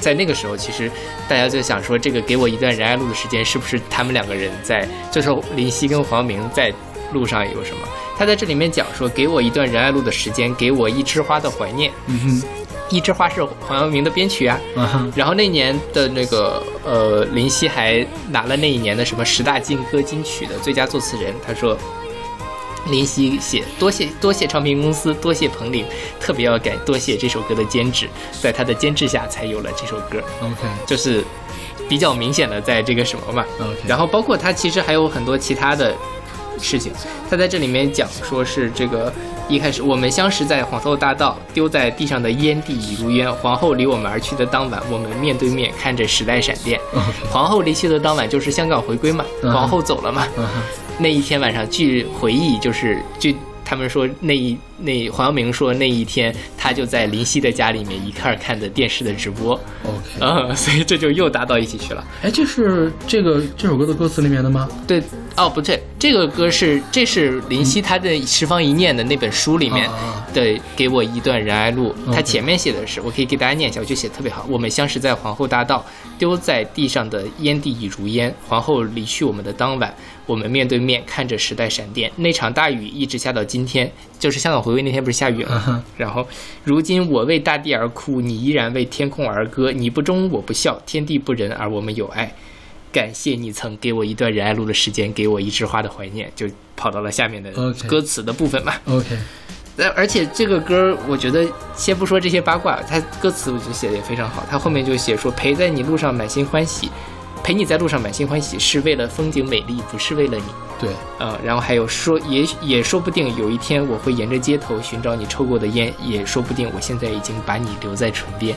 在那个时候，其实大家就想说，这个给我一段仁爱路的时间，是不是他们两个人在？这时候林夕跟黄耀明在路上有什么？他在这里面讲说，给我一段仁爱路的时间，给我一枝花的怀念。嗯哼一枝花是黄耀明的编曲啊。哼，啊哈，然后那年的那个呃，林夕还拿了那一年的什么十大劲歌金曲的最佳作词人。他说，林夕写多谢多谢唱片公司，多谢彭羚，特别要感多谢这首歌的监制，在他的监制下才有了这首歌，OK 就是比较明显的在这个什么嘛。OK，然后包括他其实还有很多其他的事情，他在这里面讲说是这个一开始我们相识在皇后大道，丢在地上的烟蒂已如烟。皇后离我们而去的当晚，我们面对面看着时代闪电。皇后离去的当晚就是香港回归嘛，嗯皇后走了嘛。那一天晚上，据回忆就是据他们说那一那黄耀明说那一天他就在林夕的家里面一块儿看的电视的直播，OK，嗯，所以这就又搭到一起去了。哎，这是这个这首歌的歌词里面的吗？对，哦，不对，这个歌是这是林夕他的《十方一念》的那本书里面的《给我一段仁爱路》他前面写的是，我可以给大家念一下，我觉得写得特别好。我们相识在皇后大道，丢在地上的烟蒂已如烟。皇后离去我们的当晚，我们面对面看着时代闪电。那场大雨一直下到今天，就是香港回归那天不是下雨了吗？然后，如今我为大地而哭，你依然为天空而歌。你不忠，我不孝，天地不仁，而我们有爱。感谢你曾给我一段仁爱路的时间，给我一枝花的怀念，就跑到了下面的歌词的部分嘛。OK，那而且这个歌，我觉得先不说这些八卦，它歌词我觉得写的也非常好。它后面就写说，陪在你路上满心欢喜，陪你在路上满心欢喜，是为了风景美丽，不是为了你。对，呃，然后还有说，也许也说不定有一天我会沿着街头寻找你抽过的烟，也说不定我现在已经把你留在唇边。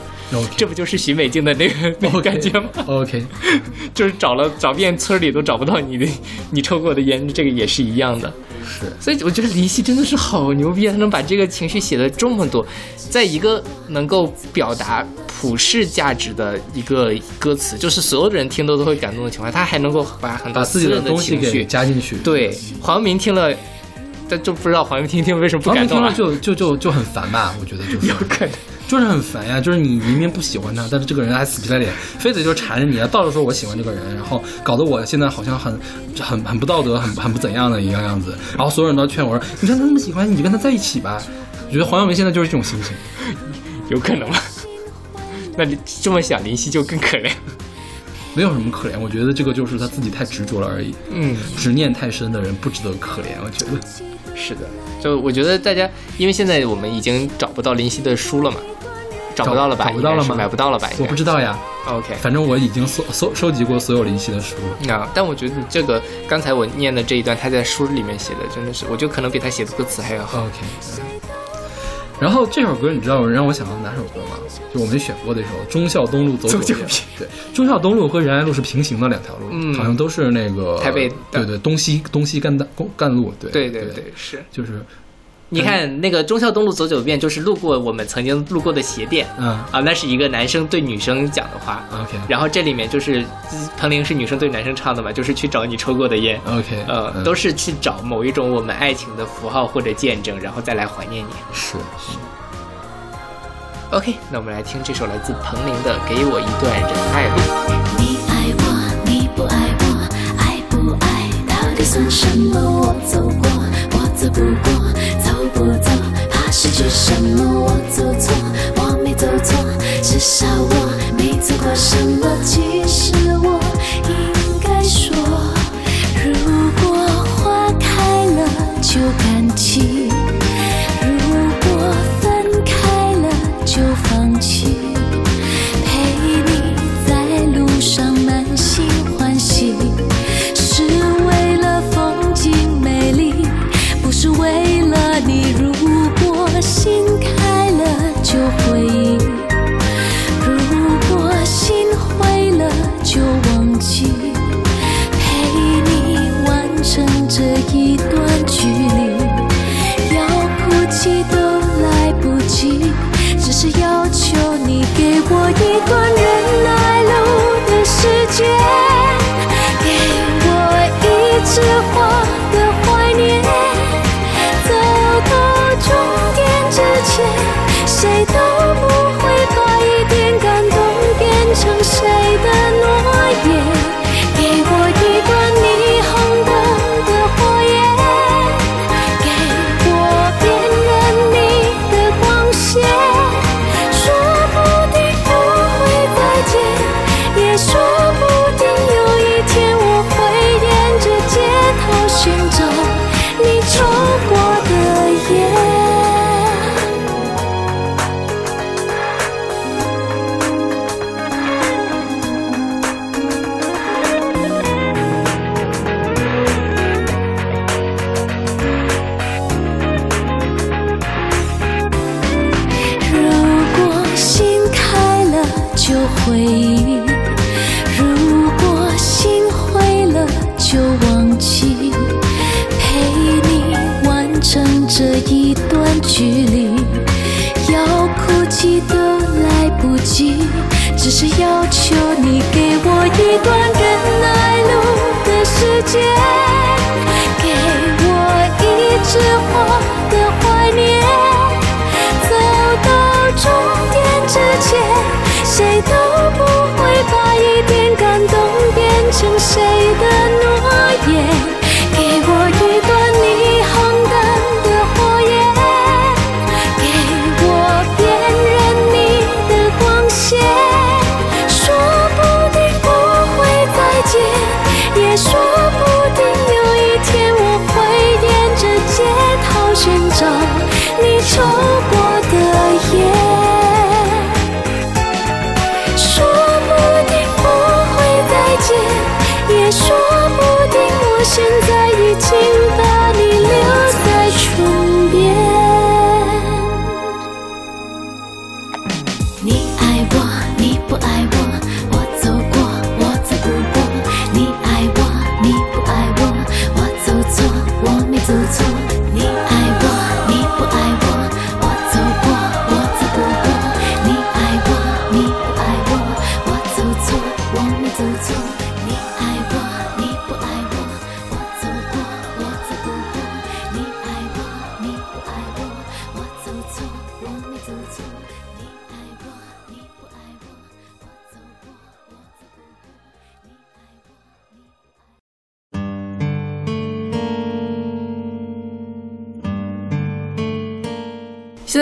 这不就是许美静的那个那个感觉吗？OK，就是找了找遍村里都找不到你的你抽过的烟，这个也是一样的。是所以我觉得林夕真的是好牛逼，他能把这个情绪写的这么多，在一个能够表达普世价值的一个歌词，就是所有的人听都都会感动的情况下，他还能够把很多把自己私人的情绪加进去。对，黄明听了但就不知道黄明听听为什么不黄明听了感动啊？就就就就很烦吧，我觉得就是 有可能。就是很烦呀，就是你明明不喜欢他，但是这个人还死皮赖脸，非得就缠着你啊，到处说我喜欢这个人，然后搞得我现在好像很很很不道德，很很不怎样的一样样子，然后所有人都劝我说，你看他那么喜欢你，就跟他在一起吧。我觉得黄晓明现在就是这种心情，有可能吗？那你这么想，林夕就更可怜。没有什么可怜，我觉得这个就是他自己太执着了而已，嗯，执念太深的人不值得可怜，我觉得。是的，就我觉得大家，因为现在我们已经找不到林夕的书了嘛，找不到了吧？找不到了吗买不到了吧？我不知道呀，OK，反正我已经搜搜收集过所有林夕的书了。那但我觉得你这个刚才我念的这一段，他在书里面写的真的是，我觉得可能比他写的歌词还要好。OK，然后这首歌你知道让我想到哪首歌吗？就我们选过的一首《忠孝东路走九遍走》。对，忠孝东路和仁爱路是平行的两条路，嗯好像都是那个台北对对，东西东西干道干路，对对对对，对，是。就是你看那个忠孝东路走九遍，就是路过我们曾经路过的鞋店嗯啊，那是一个男生对女生讲的话。OK 然后这里面就是彭玲是女生对男生唱的嘛，就是去找你抽过的烟。OK，呃，嗯都是去找某一种我们爱情的符号或者见证，然后再来怀念你。是 OK，那我们来听这首来自彭玲的《给我一段仁爱路》。你爱我，你不爱我，爱不爱到底算什么？我走过，走不过，走不走，怕失去什么？我走错，我没走错，至少我没错过什么。其实我应该说，如果花开了就感激，如果分开了就放弃。只是要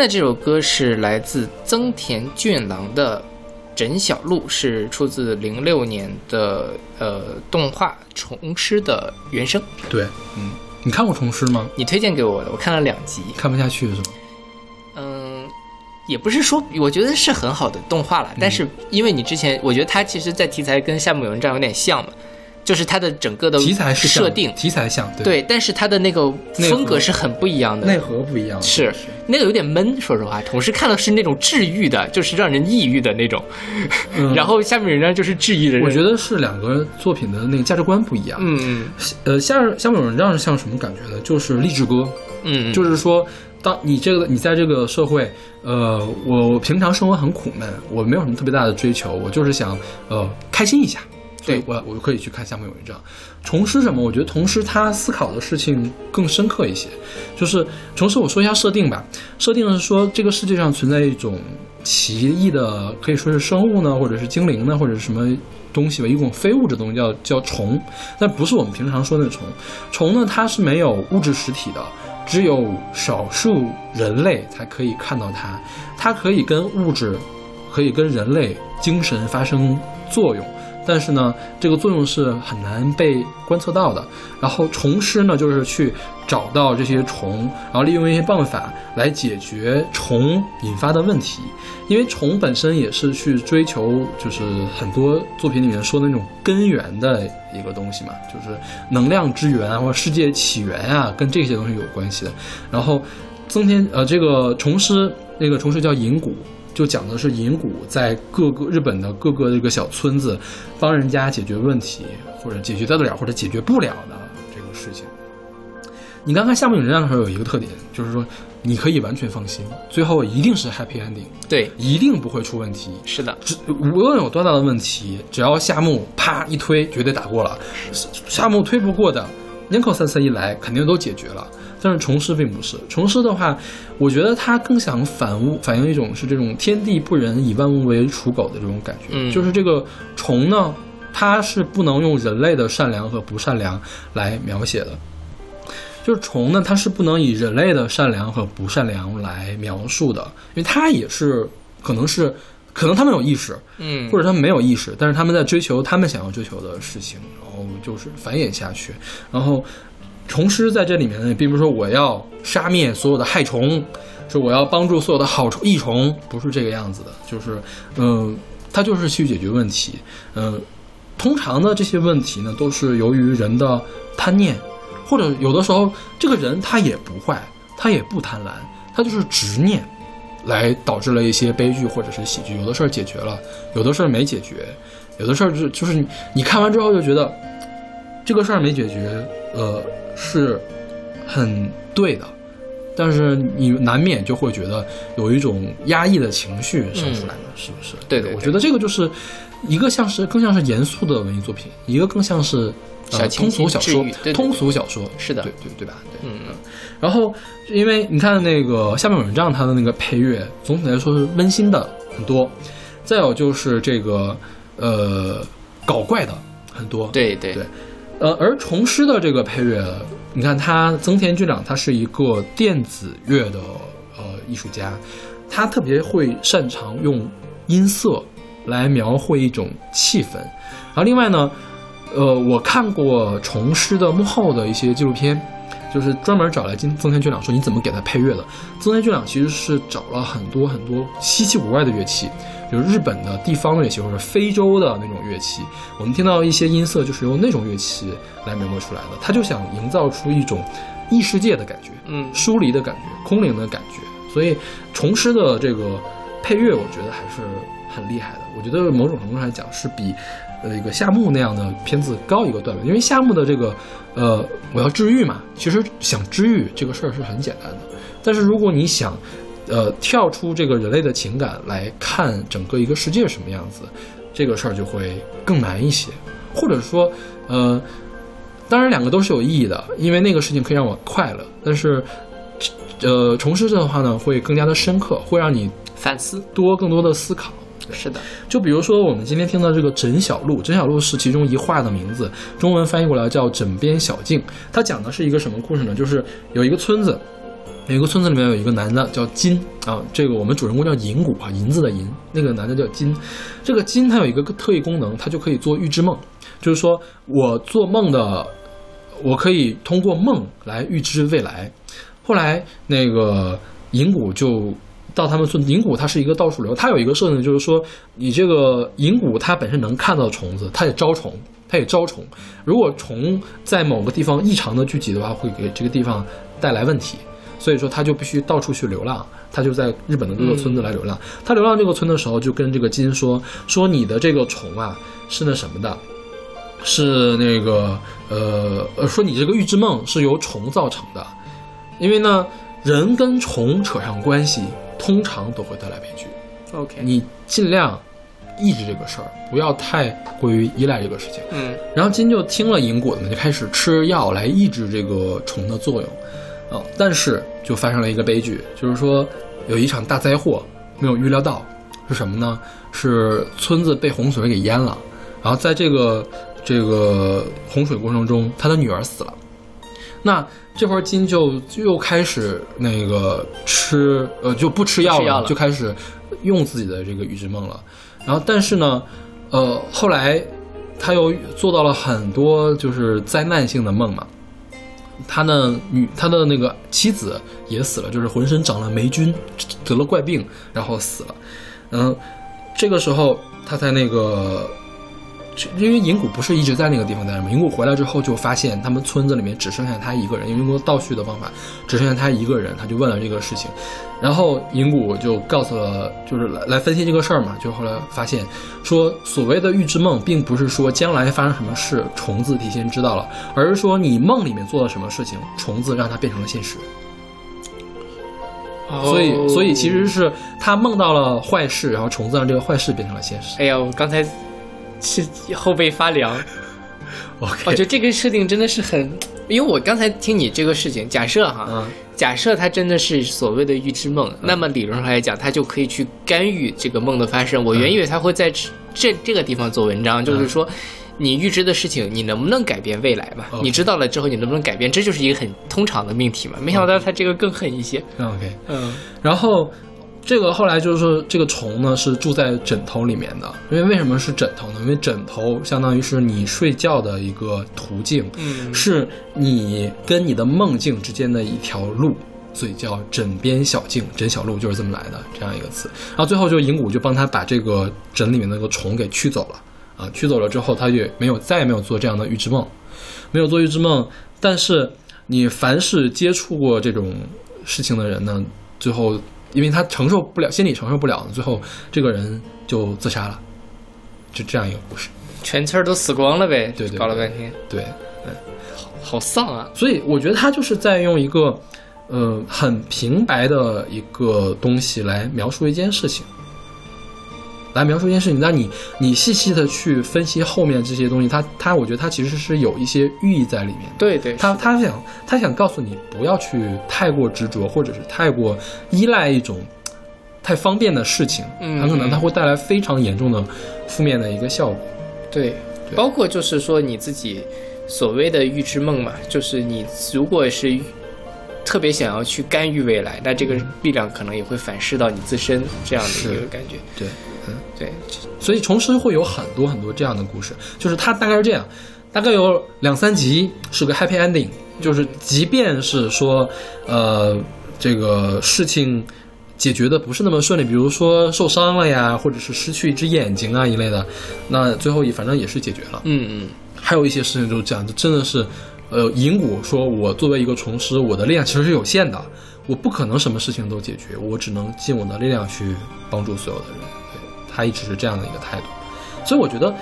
在这首歌是来自增田俊郎的《枕小路》，是出自零六年的呃动画《虫师》的原声。对，嗯，你看过《虫师》吗？你推荐给我的，我看了两集。看不下去是吗？嗯，也不是说，我觉得是很好的动画了，但是因为你之前，我觉得它其实在题材跟《夏目友人帐》有点像嘛，就是它的整个的题材是设定，题材像，对，对，但是它的那个风格是很不一样的。内核不一样，是那个有点闷，说实话，同时看的是那种治愈的，就是让人抑郁的那种，嗯。然后下面人家就是治愈的人。我觉得是两个作品的那个价值观不一样。嗯嗯。呃，夏夏目友人帐是像什么感觉呢？就是励志歌，嗯，就是说，当你这个你在这个社会，呃，我平常生活很苦闷，我没有什么特别大的追求，我就是想呃开心一下，对我我可以去看夏目友人帐。虫师什么？我觉得虫师他思考的事情更深刻一些。就是虫师，我说一下设定吧。设定是说这个世界上存在一种奇异的，可以说是生物呢，或者是精灵呢，或者是什么东西吧，一种非物质东西叫叫虫，但不是我们平常说的虫。虫呢，它是没有物质实体的，只有少数人类才可以看到它，它可以跟物质，可以跟人类精神发生作用。但是呢，这个作用是很难被观测到的。然后虫师呢，就是去找到这些虫，然后利用一些办法来解决虫引发的问题。因为虫本身也是去追求，就是很多作品里面说的那种根源的一个东西嘛，就是能量之源啊，或者世界起源啊，跟这些东西有关系的。然后增添呃，这个虫师那个虫师叫银谷，就讲的是银谷在各个日本的各个这个小村子，帮人家解决问题，或者解决得了，或者解决不了的这个事情。你刚看《夏目友人帐》的时候有一个特点，就是说你可以完全放心，最后一定是 happy ending，对，一定不会出问题。是的，只无论有多大的问题，只要夏目啪一推，绝对打过了。夏目推不过的 n i k o 三三一来，肯定都解决了。但是虫师并不是，虫师的话，我觉得他更想反物反映一种是这种天地不仁，以万物为刍狗的这种感觉。嗯就是这个虫呢，它是不能用人类的善良和不善良来描写的。就是虫呢，它是不能以人类的善良和不善良来描述的，因为它也是可能是可能他们有意识，嗯，或者他们没有意识，但是他们在追求他们想要追求的事情，然后就是繁衍下去。然后虫师在这里面呢，并不是说我要杀灭所有的害虫，是我要帮助所有的好虫益虫，不是这个样子的。就是，嗯、他就是去解决问题。嗯、通常的这些问题呢，都是由于人的贪念，或者有的时候这个人他也不坏，他也不贪婪，他就是执念。来导致了一些悲剧或者是喜剧，有的事儿解决了，有的事儿没解决，有的事儿就就是你你看完之后就觉得这个事儿没解决，呃，是很对的，但是你难免就会觉得有一种压抑的情绪生出来了，是不是？嗯对对对我觉得这个就是一个像是更像是严肃的文艺作品，一个更像是。呃，小通俗小说对对，通俗小说是的对对对吧？对，嗯然后，因为你看那个《下面有人帐》，它的那个配乐总体来说是温馨的很多，再有就是这个呃搞怪的很多，对对对呃，而虫师的这个配乐，你看他增田俊朗，他是一个电子乐的呃艺术家，他特别会擅长用音色来描绘一种气氛。然后另外呢，呃，我看过虫师的幕后的一些纪录片，就是专门找来金增田俊朗说你怎么给他配乐的。增田俊朗其实是找了很多很多稀奇古怪的乐器，比如日本的地方乐器或者非洲的那种乐器，我们听到一些音色就是用那种乐器来描绘出来的。他就想营造出一种异世界的感觉，嗯疏离的感觉，空灵的感觉。所以虫师的这个配乐，我觉得还是很厉害的。我觉得某种程度上来讲，是比呃一个夏目那样的片子高一个段位。因为夏目的这个呃，我要治愈嘛，其实想治愈这个事儿是很简单的。但是如果你想呃跳出这个人类的情感来看整个一个世界什么样子，这个事儿就会更难一些，或者说呃。当然，两个都是有意义的，因为那个事情可以让我快乐。但是，呃，虫师的话呢，会更加的深刻，会让你反思多更多的思考。是的，就比如说我们今天听到这个枕小路，枕小路是其中一画的名字，中文翻译过来叫枕边小径。它讲的是一个什么故事呢？就是有一个村子，有一个村子里面有一个男的叫金啊，这个我们主人公叫银谷啊，银子的银，那个男的叫金。这个金他有一个特异功能，他就可以做预知梦，就是说我做梦的，我可以通过梦来预知未来。后来那个银谷就到他们村，银谷它是一个到处流，它有一个设定就是说，你这个银谷它本身能看到虫子，它也招虫，它也招虫。如果虫在某个地方异常的聚集的话，会给这个地方带来问题，所以说他就必须到处去流浪。他就在日本的各个村子来流浪。他流浪这个村的时候，就跟这个金说说你的这个虫啊是那什么的，是那个呃呃，说你这个预知梦是由虫造成的。因为呢，人跟虫扯上关系，通常都会带来悲剧。OK，你尽量抑制这个事儿，不要太过于依赖这个事情。嗯然后金就听了银果的，就开始吃药来抑制这个虫的作用。啊、但是就发生了一个悲剧，就是说有一场大灾祸没有预料到，是什么呢？是村子被洪水给淹了。然后在这个这个洪水过程中，他的女儿死了。那这会儿金就又开始那个吃，呃，就不吃药了，不吃药了就开始用自己的这个预知梦了。然后，但是呢，呃，后来他又做到了很多就是灾难性的梦嘛。他的女，他的那个妻子也死了，就是浑身长了霉菌，得了怪病，然后死了。嗯，这个时候他在那个因为银谷不是一直在那个地方待着吗？银谷回来之后就发现他们村子里面只剩下他一个人，因为用倒叙的方法，只剩下他一个人，他就问了这个事情，然后银谷就告诉了，就是来来分析这个事儿嘛，就后来发现说，所谓的预知梦，并不是说将来发生什么事，虫子提前知道了，而是说你梦里面做了什么事情，虫子让它变成了现实。所以，所以其实是他梦到了坏事，然后虫子让这个坏事变成了现实。哎呀，我刚才是后背发凉。OK，我觉得这个设定真的是很，因为我刚才听你这个事情，假设哈，嗯假设它真的是所谓的预知梦，那么理论上来讲，它就可以去干预这个梦的发生。我原以为它会在这这这个地方做文章，就是说。你预知的事情，你能不能改变未来嘛你知道了之后，你能不能改变？这就是一个很通常的命题嘛。没想到它这个更狠一些。OK，嗯然后这个后来就是说，这个虫呢是住在枕头里面的，因为为什么是枕头呢？因为枕头相当于是你睡觉的一个途径，嗯是你跟你的梦境之间的一条路。所以叫枕边小径，枕小路就是这么来的这样一个词。然后最后就银谷就帮他把这个枕里面那个虫给驱走了啊，驱走了之后，他也没有再也没有做这样的预知梦，没有做预知梦。但是你凡是接触过这种事情的人呢，最后因为他承受不了，心理承受不了，最后这个人就自杀了，就这样一个故事。全村儿都死光了呗。对对对搞了半天，对，好丧啊。所以我觉得他就是在用一个呃很平白的一个东西来描述一件事情，来描述一件事情。那你你细细的去分析后面这些东西，他他我觉得他其实是有一些寓意在里面的。对对，他他想他想告诉你不要去太过执着，或者是太过依赖一种太方便的事情，嗯很可能它会带来非常严重的负面的一个效果。对，包括就是说你自己所谓的预知梦嘛，就是你如果是特别想要去干预未来，那这个力量可能也会反噬到你自身这样的一个感觉。对，嗯，对，所以重师会有很多很多这样的故事，就是它大概是这样，大概有两三集是个 happy ending，就是即便是说，呃，这个事情解决的不是那么顺利，比如说受伤了呀，或者是失去一只眼睛啊一类的，那最后也反正也是解决了。嗯嗯，还有一些事情就是这样，就真的是，呃，银谷说，我作为一个虫师，我的力量其实是有限的，我不可能什么事情都解决，我只能尽我的力量去帮助所有的人。对他一直是这样的一个态度，所以我觉得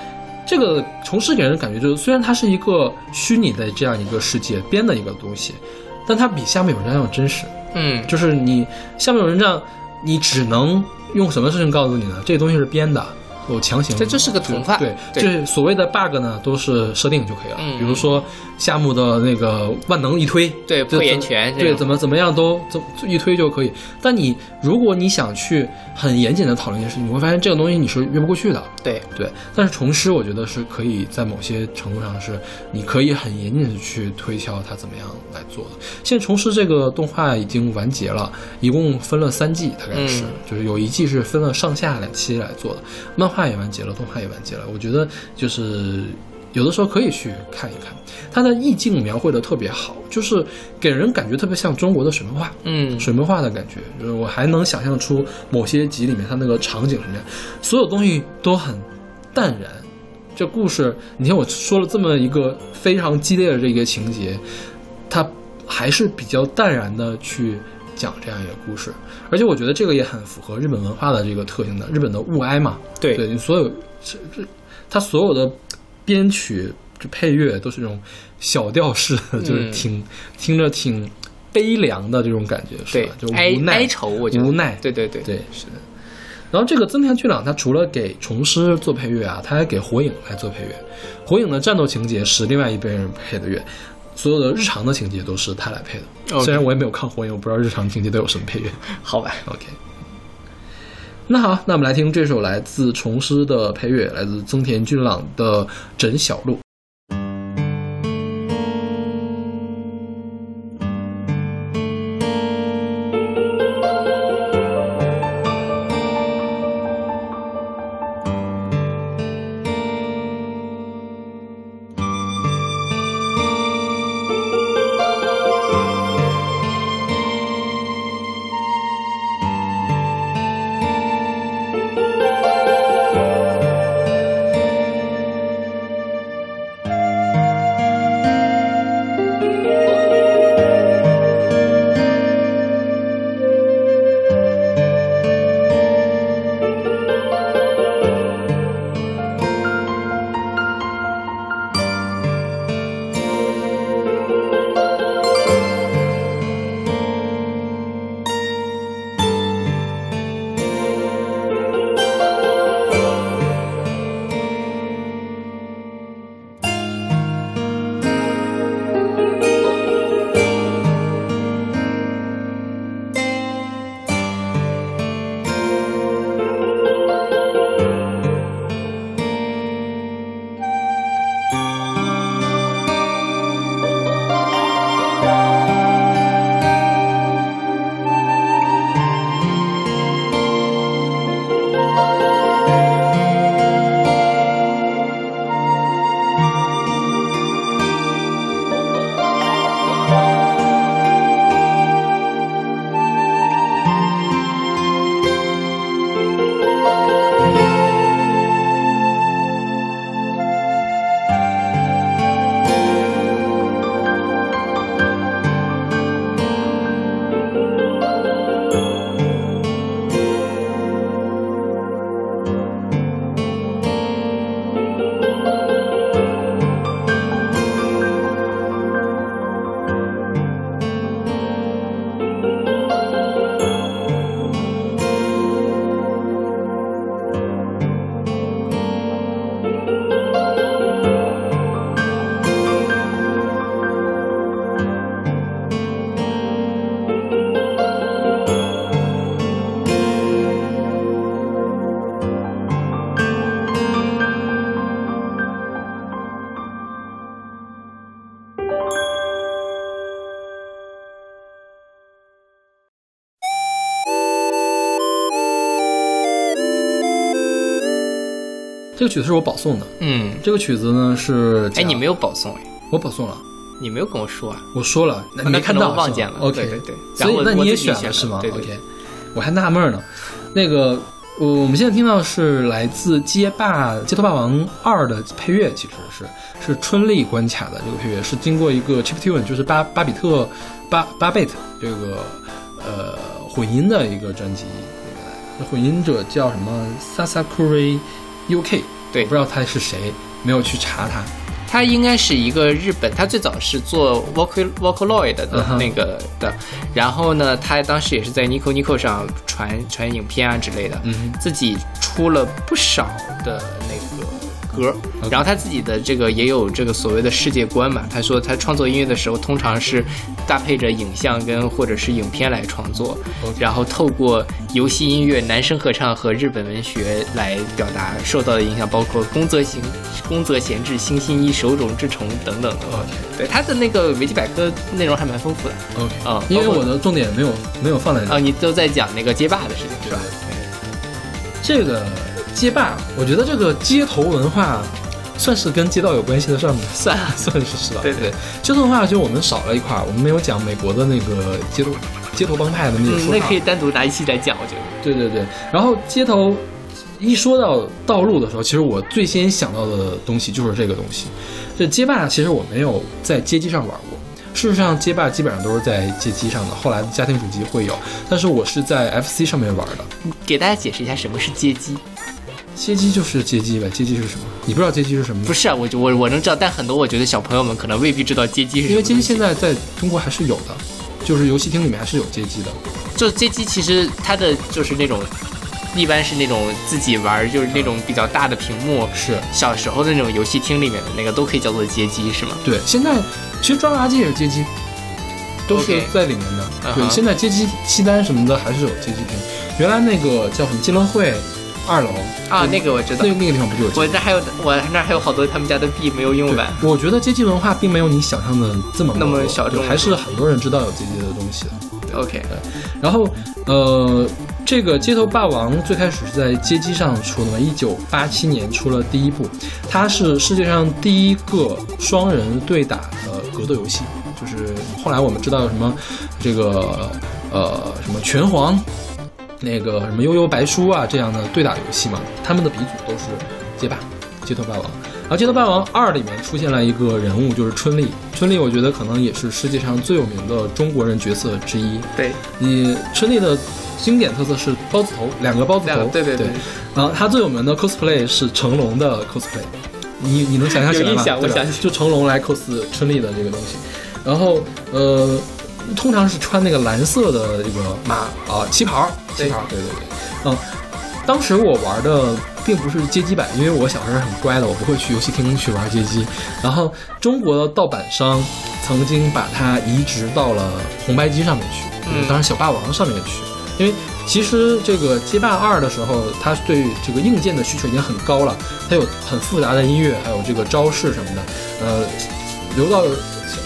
这个虫师给人感觉就是，虽然它是一个虚拟的这样一个世界编的一个东西，但它比下面有人要真实。嗯，就是你下面有人这样，你只能用什么事情告诉你呢？这个东西是编的，有强行，这就是个童话对，对就是所谓的 bug 呢，都是设定就可以了。嗯比如说夏目的那个万能一推，对破岩拳对，怎么怎么样都怎一推就可以。但你如果你想去很严谨的讨论一件事情，你会发现这个东西你是越不过去的。对，对，但是重师我觉得是可以在某些程度上是你可以很严谨的去推敲它怎么样来做的。现在重师这个动画已经完结了，一共分了三季，大概是、嗯就是有一季是分了上下两期来做的，漫画也完结了，动画也完结了。我觉得就是有的时候可以去看一看，它的意境描绘的特别好，就是给人感觉特别像中国的水墨画。嗯，水墨画的感觉，就是我还能想象出某些集里面它那个场景什么样，所有东西都很淡然。这故事，你看我说了这么一个非常激烈的这个情节，它还是比较淡然的去讲这样一个故事，而且我觉得这个也很符合日本文化的这个特性的，日本的物哀嘛，对对，所有这这它所有的编曲、这配乐都是这种小调式的，就是嗯挺、听着挺悲凉的这种感觉，是吧？就哀无奈哀愁，我觉得无奈，对对对，对，是的。然后这个增田俊朗，他除了给虫师做配乐啊，他还给火影来做配乐。火影的战斗情节是另外一边人配的乐，所有的日常的情节都是他来配的。虽然我也没有看火影，我不知道日常情节都有什么配乐。好吧，OK。那好，那我们来听这首来自虫师的配乐，来自增田俊朗的《枕小路》。个曲子是我保送的，嗯，这个曲子呢是哎，你没有？保送哎，我保送了，你没有跟我说啊？我说了，那你没看到我忘记了 OK，对所以那你也选了是吗？OK，我还纳闷呢。那个，我我们现在听到是来自《街霸街头霸王二》的配乐，其实是是春丽关卡的这个配乐，是经过一个 chip tune，就是巴巴比特巴巴贝特这个呃混音的一个专辑那个来的。那混音者叫什么 Sasakuri UK，对。我不知道他是谁，没有去查他。他应该是一个日本，他最早是做 Vocal Vocaloid 的那个的，然后呢，他当时也是在 Nico Nico 上传传影片啊之类的，嗯自己出了不少的那个歌，然后他自己的这个也有这个所谓的世界观嘛。他说他创作音乐的时候，通常是搭配着影像跟或者是影片来创作然后透过游戏音乐、男声合唱和日本文学来表达受到的影响，包括宫泽行、宫泽贤治、星星一、手冢治虫等等的。对他的那个维基百科内容还蛮丰富的 OK 因为我的重点没有没有放在那啊，你都在讲那个街霸的事情是吧？这个街霸，我觉得这个街头文化算是跟街道有关系的，算吗？算了 算是是吧？对对对，街头文化就我们少了一块儿，我们没有讲美国的那个街头街头帮派的那个嗯。那可以单独拿一期来讲，我觉得。对对对，然后街头一说到道路的时候，其实我最先想到的东西就是这个东西。这街霸其实我没有在街机上玩过，事实上街霸基本上都是在街机上的，后来的家庭主机会有，但是我是在 FC 上面玩的。给大家解释一下什么是街机。街机就是街机呗，街机是什么？你不知道街机是什么吗？不是啊，我我我能知道，但很多我觉得小朋友们可能未必知道街机是什么因为街机现在在中国还是有的，就是游戏厅里面还是有街机的。就街机其实它的就是那种，一般是那种自己玩，就是那种比较大的屏幕，是小时候的那种游戏厅里面的那个都可以叫做街机，是吗？对，现在其实抓娃娃机也是街机，都是在里面的。对，现在街机西单什么的还是有街机厅。原来那个叫什么金乐汇二楼。啊，那个我知道。那，那个地方不就有？我这还有我那还有好多他们家的币没有用完。我觉得街机文化并没有你想象的这么那么小众。还是很多人知道有街机的东西的。OK，然后，呃，这个《街头霸王》最开始是在街机上出的嘛，一九八七年出了第一部，它是世界上第一个双人对打的格斗游戏，就是后来我们知道有什么这个呃什么拳皇，那个什么悠悠白书啊这样的对打游戏嘛，他们的鼻祖都是街霸。街头霸王，然后《街头霸王二》里面出现了一个人物，就是春丽。春丽，我觉得可能也是世界上最有名的中国人角色之一。对，你春丽的经典特色是包子头，两个包子头，对对对然后他最有名的 cosplay 是成龙的 cosplay，你你能想象起来吗？有印象对吧我想起就成龙来 cos 春丽的这个东西，然后呃，通常是穿那个蓝色的这个马啊旗袍，旗对袍，对对对，嗯，当时我玩的并不是街机版，因为我小时候很乖的，我不会去游戏厅去玩街机。然后中国的盗版商曾经把它移植到了红白机上面去，嗯。当然小霸王上面去，因为其实这个街霸二的时候，它对这个硬件的需求已经很高了，它有很复杂的音乐，还有这个招式什么的，呃，留到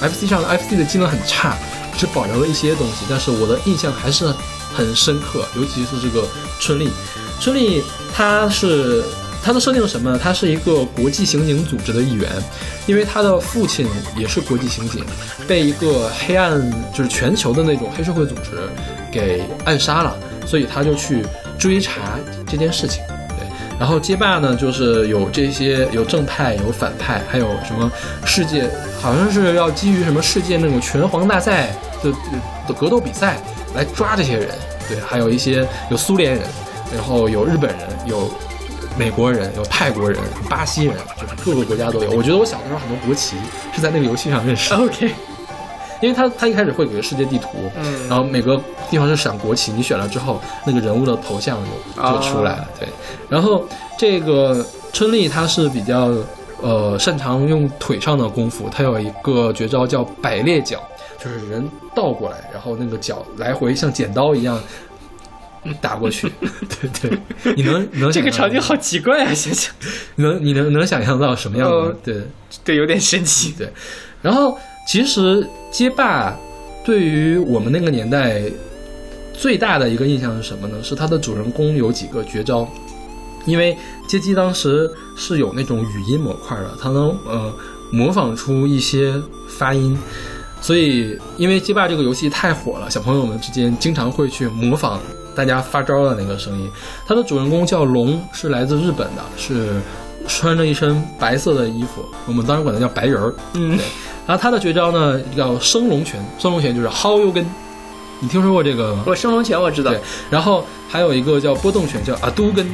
FC 上，FC 的技能很差，只保留了一些东西，但是我的印象还是很深刻，尤其是这个春丽。春丽她是她的设定是什么呢？她是一个国际刑警组织的一员，因为她的父亲也是国际刑警，被一个黑暗就是全球的那种黑社会组织给暗杀了，所以他就去追查这件事情。然后街霸呢，就是有这些有正派，有反派，还有什么世界，好像是要基于什么世界那种拳皇大赛的的格斗比赛来抓这些人。对，还有一些有苏联人，然后有日本人，有美国人，有泰国人，巴西人，就是各个国家都有。我觉得我小的时候很多国旗是在那个游戏上认识的。OK，因为他他一开始会给个世界地图，嗯然后每个地方是闪国旗，你选了之后，那个人物的头像就就出来了，对。然后这个春丽她是比较呃擅长用腿上的功夫，她有一个绝招叫百裂脚，就是人倒过来，然后那个脚来回像剪刀一样打过去，对对，你能你能这个场景好奇怪啊！想想，你能你能能想象到什么样的？呃对。对，有点神奇。对，然后其实街霸对于我们那个年代最大的一个印象是什么呢？是它的主人公有几个绝招，因为街机当时是有那种语音模块的，它能呃模仿出一些发音。所以，因为街霸这个游戏太火了，小朋友们之间经常会去模仿大家发招的那个声音。它的主人公叫龙，是来自日本的，是穿着一身白色的衣服，我们当时管它叫白人儿。嗯对。然后他的绝招呢叫升龙拳，升龙拳就是薅油根，你听说过这个吗？我升龙拳我知道对，然后还有一个叫波动拳，叫阿都根，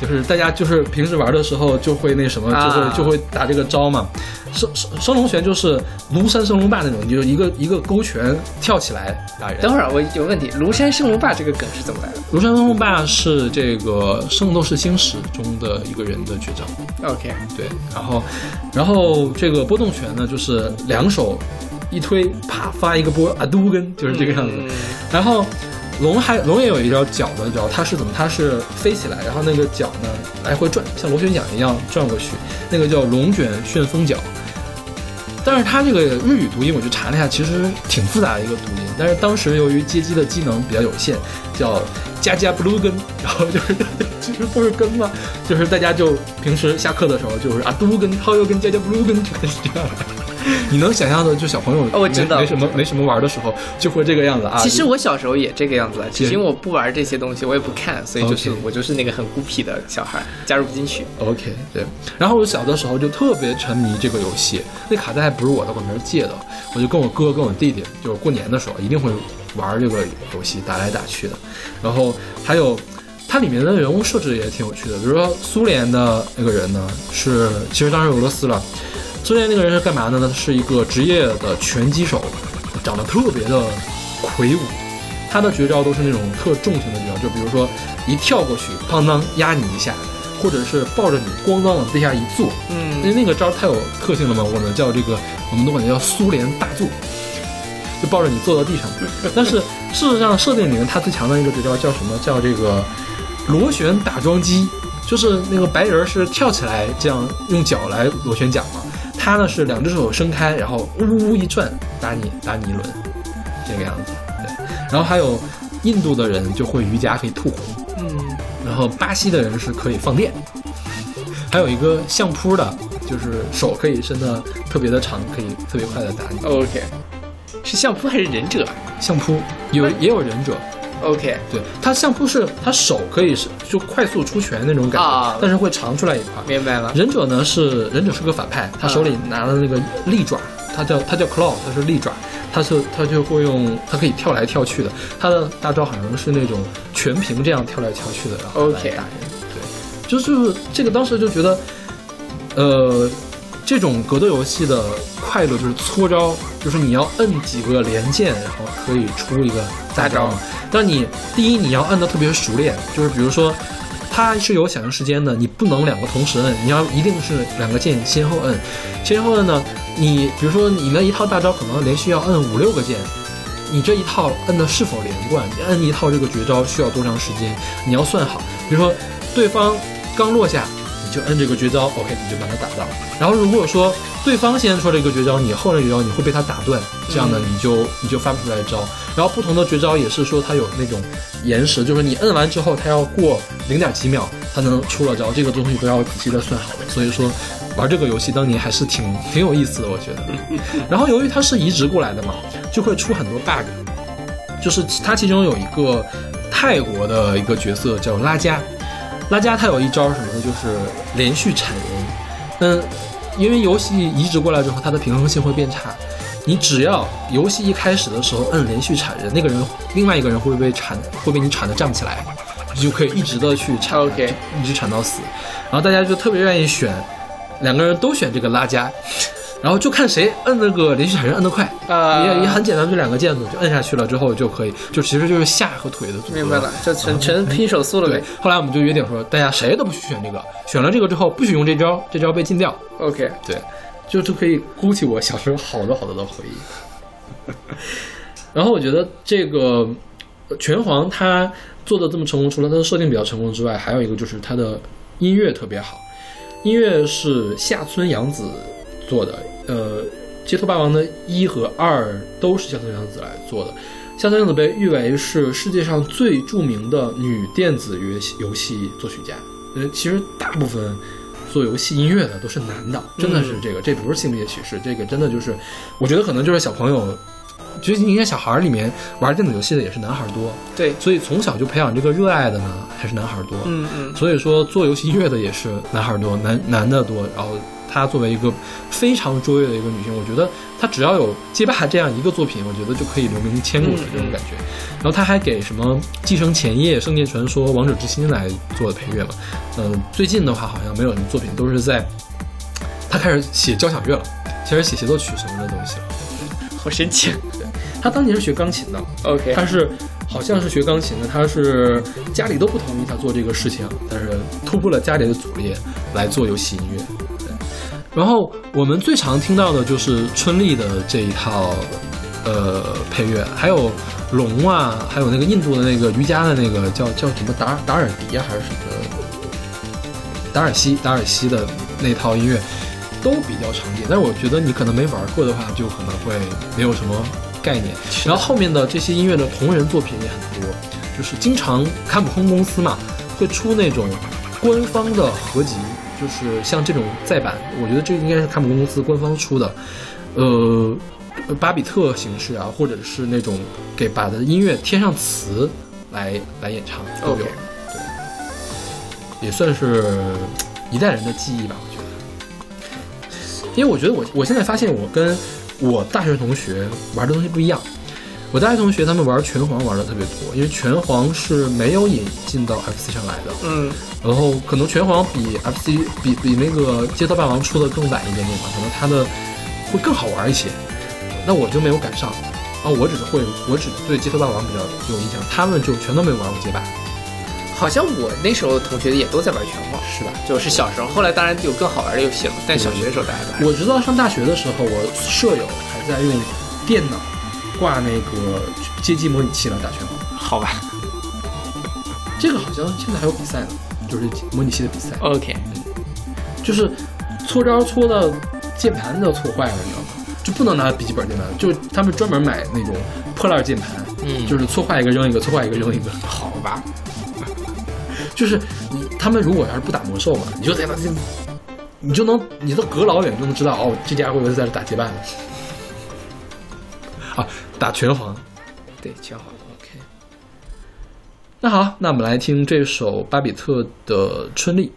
就是大家就是平时玩的时候就会那什么，就会、啊就会打这个招嘛。升升升龙拳就是庐山升龙霸那种，就是一个一个勾拳跳起来打人。等会儿我有问题，庐山升龙霸这个梗是怎么来的庐山升龙霸是这个《圣斗士星矢》中的一个人的绝招。？OK，对，然后，然后这个波动拳呢，就是两手一推，啪发一个波啊嘟根，就是这个样子。嗯然后龙还龙也有一招脚的招，它是怎么？它是飞起来，然后那个脚呢来回转，像螺旋桨一样转过去，那个叫龙卷旋风脚。但是它这个日语读音，我就查了一下，其实挺复杂的一个读音。但是当时由于街机的机能比较有限，叫加加 blue 根，然后就是其实都是根嘛，就是大家就平时下课的时候就是啊嘟根、掏油根、加加 blue 根，就是这样的。你能想象的，就小朋友哦我知道没没什么没什么玩的时候，就会这个样子啊。其实我小时候也这个样子了，只是因为我不玩这些东西，我也不看，所以就是我就是那个很孤僻的小孩，加入不进去。OK，对。然后我小的时候就特别沉迷这个游戏，那卡带还不是我的，我别人借的，我就跟我哥跟我弟弟，就是过年的时候一定会玩这个游戏，打来打去的。然后还有它里面的人物设置也挺有趣的，比如说苏联的那个人呢，是其实当时俄罗斯了。苏联那个人是干嘛的呢？是一个职业的拳击手，长得特别的魁梧。他的绝招都是那种特重型的绝招，就比如说一跳过去，哐当压你一下，或者是抱着你咣当往地下一坐。嗯因为嗯，那个招太有特性了嘛，我们叫这个，我们都管它叫苏联大坐，就抱着你坐到地上。但是事实上设定里面，他最强的一个绝招叫什么？叫这个螺旋打桩机，就是那个白人是跳起来这样用脚来螺旋桨嘛，他呢是两只手伸开，然后呜呜呜一转打你打你一轮，这个样子。对，然后还有印度的人就会瑜伽可以吐火，嗯，然后巴西的人是可以放电，还有一个相扑的，就是手可以伸的特别的长，可以特别快的打你。OK，是相扑还是忍者？相扑。有也有忍者，？OK，对他相扑是他手可以是就快速出拳那种感觉，啊但是会长出来一块。明白了。忍者呢是忍者是个反派，他手里拿的那个利爪，他叫他叫 claw，他是利爪，他是他就会用，他可以跳来跳去的，他的大招好像是那种全屏这样跳来跳去的，然后来 OK 打人。对，就是这个当时就觉得，呃，这种格斗游戏的快乐就是搓招，就是你要摁几个连键，然后可以出一个大招嘛。但你第一你要摁的特别熟练，就是比如说。它是有响应时间的，你不能两个同时摁，你要一定是两个键先后摁。先后摁呢，你比如说你那一套大招可能连续要摁五六个键，你这一套摁的是否连贯？你摁一套这个绝招需要多长时间？你要算好。比如说对方刚落下，你就摁这个绝招，OK，你就把他打到。然后如果说对方先说这个绝招，你后面绝招你会被他打断，这样呢你就你就发不出来招。然后不同的绝招也是说它有那种延时，就是你摁完之后它要过零点几秒才能出了招，这个东西都要仔细的算好的。所以说玩这个游戏当年还是挺挺有意思的，我觉得。然后由于它是移植过来的嘛，就会出很多 bug，就是它其中有一个泰国的一个角色叫拉加，拉加他有一招什么呢？就是连续铲人。嗯，因为游戏移植过来之后，它的平衡性会变差。你只要游戏一开始的时候摁连续铲人，那个人另外一个人会被铲，会被你铲的站不起来，你就可以一直的去铲 OK 一直铲到死。然后大家就特别愿意选，两个人都选这个拉加，然后就看谁摁那个连续闪人摁得快。啊也也很简单，就两个键子就摁下去了之后就可以，就其实就是下和腿的组合。明白了，就全全拼手速了对呗。，后来我们就约定说，大家谁都不许选这个，选了这个之后不许用这招，这招被禁掉。OK，对，就就可以勾起我小时候好多好多的回忆。然后我觉得这个呃拳皇它做的这么成功，除了它的设定比较成功之外，还有一个就是它的音乐特别好。音乐是下村洋子做的，呃，《街头霸王》的一和二都是香村洋子来做的。香村洋子被誉为是世界上最著名的女电子乐戏游戏作曲家。呃，其实大部分做游戏音乐的都是男的，真的是这个，这不是性别歧视，这个真的就是，我觉得可能就是小朋友，其实应该小孩儿里面玩电子游戏的也是男孩儿多，对，所以从小就培养这个热爱的呢，还是男孩儿多。嗯嗯，所以说做游戏音乐的也是男孩儿多，男男的多，然后她作为一个非常卓越的一个女性，我觉得她只要有街霸这样一个作品，我觉得就可以留名千古的这种感觉。然后她还给什么《继承前夜》《圣剑传说》《王者之心》来做的配乐嘛。嗯、最近的话好像没有什么作品，都是在她开始写交响乐了，开始写协奏曲什么的东西了。好神奇。她当年是学钢琴的，OK，她是好像是学钢琴的，他是家里都不同意他做这个事情，但是突破了家里的阻力来做游戏音乐。对然后我们最常听到的就是春丽的这一套呃配乐，还有龙啊，还有那个印度的那个瑜伽的那个叫叫什么达达尔迪啊，还是什么达尔西达尔西的那套音乐。都比较常见，但是我觉得你可能没玩过的话，就可能会没有什么概念。然后后面的这些音乐的同人作品也很多，就是经常卡普空公司嘛会出那种官方的合集，就是像这种再版，我觉得这应该是卡普空公司官方出的，呃，巴比特形式啊，或者是那种给把的音乐添上词来来演唱都有对，也算是一代人的记忆吧，我觉得。因为我觉得我我现在发现我跟我大学同学玩的东西不一样。我大学同学他们玩拳皇玩的特别多，因为拳皇是没有引进到 FC 上来的，嗯，然后可能拳皇比 FC 比比那个街头霸王出的更晚一点点吧，可能它的会更好玩一些。那我就没有赶上啊，我只是会，我只对街头霸王比较有印象，他们就全都没有玩过街霸，好像我那时候同学也都在玩拳皇，是吧？就是小时候，后来当然有更好玩的游戏了，但小学的时候大家都还是我知道上大学的时候，我舍友还在用电脑挂那个街机模拟器来打拳皇，好吧这个好像现在还有比赛呢，就是模拟器的比赛，，OK，就是搓招搓到键盘都搓坏了，你知道吗？就不能拿笔记本键盘，就是他们专门买那种破烂键盘，嗯就是搓坏一个扔一个，搓坏一个扔一个。好吧，就是你他们如果要是不打魔兽嘛，你就在那这，你就能你都隔老远就能知道哦，这家伙又在这打街霸呢。啊，打拳皇。对，拳皇，OK，那好，那我们来听这首巴比特的《春丽》。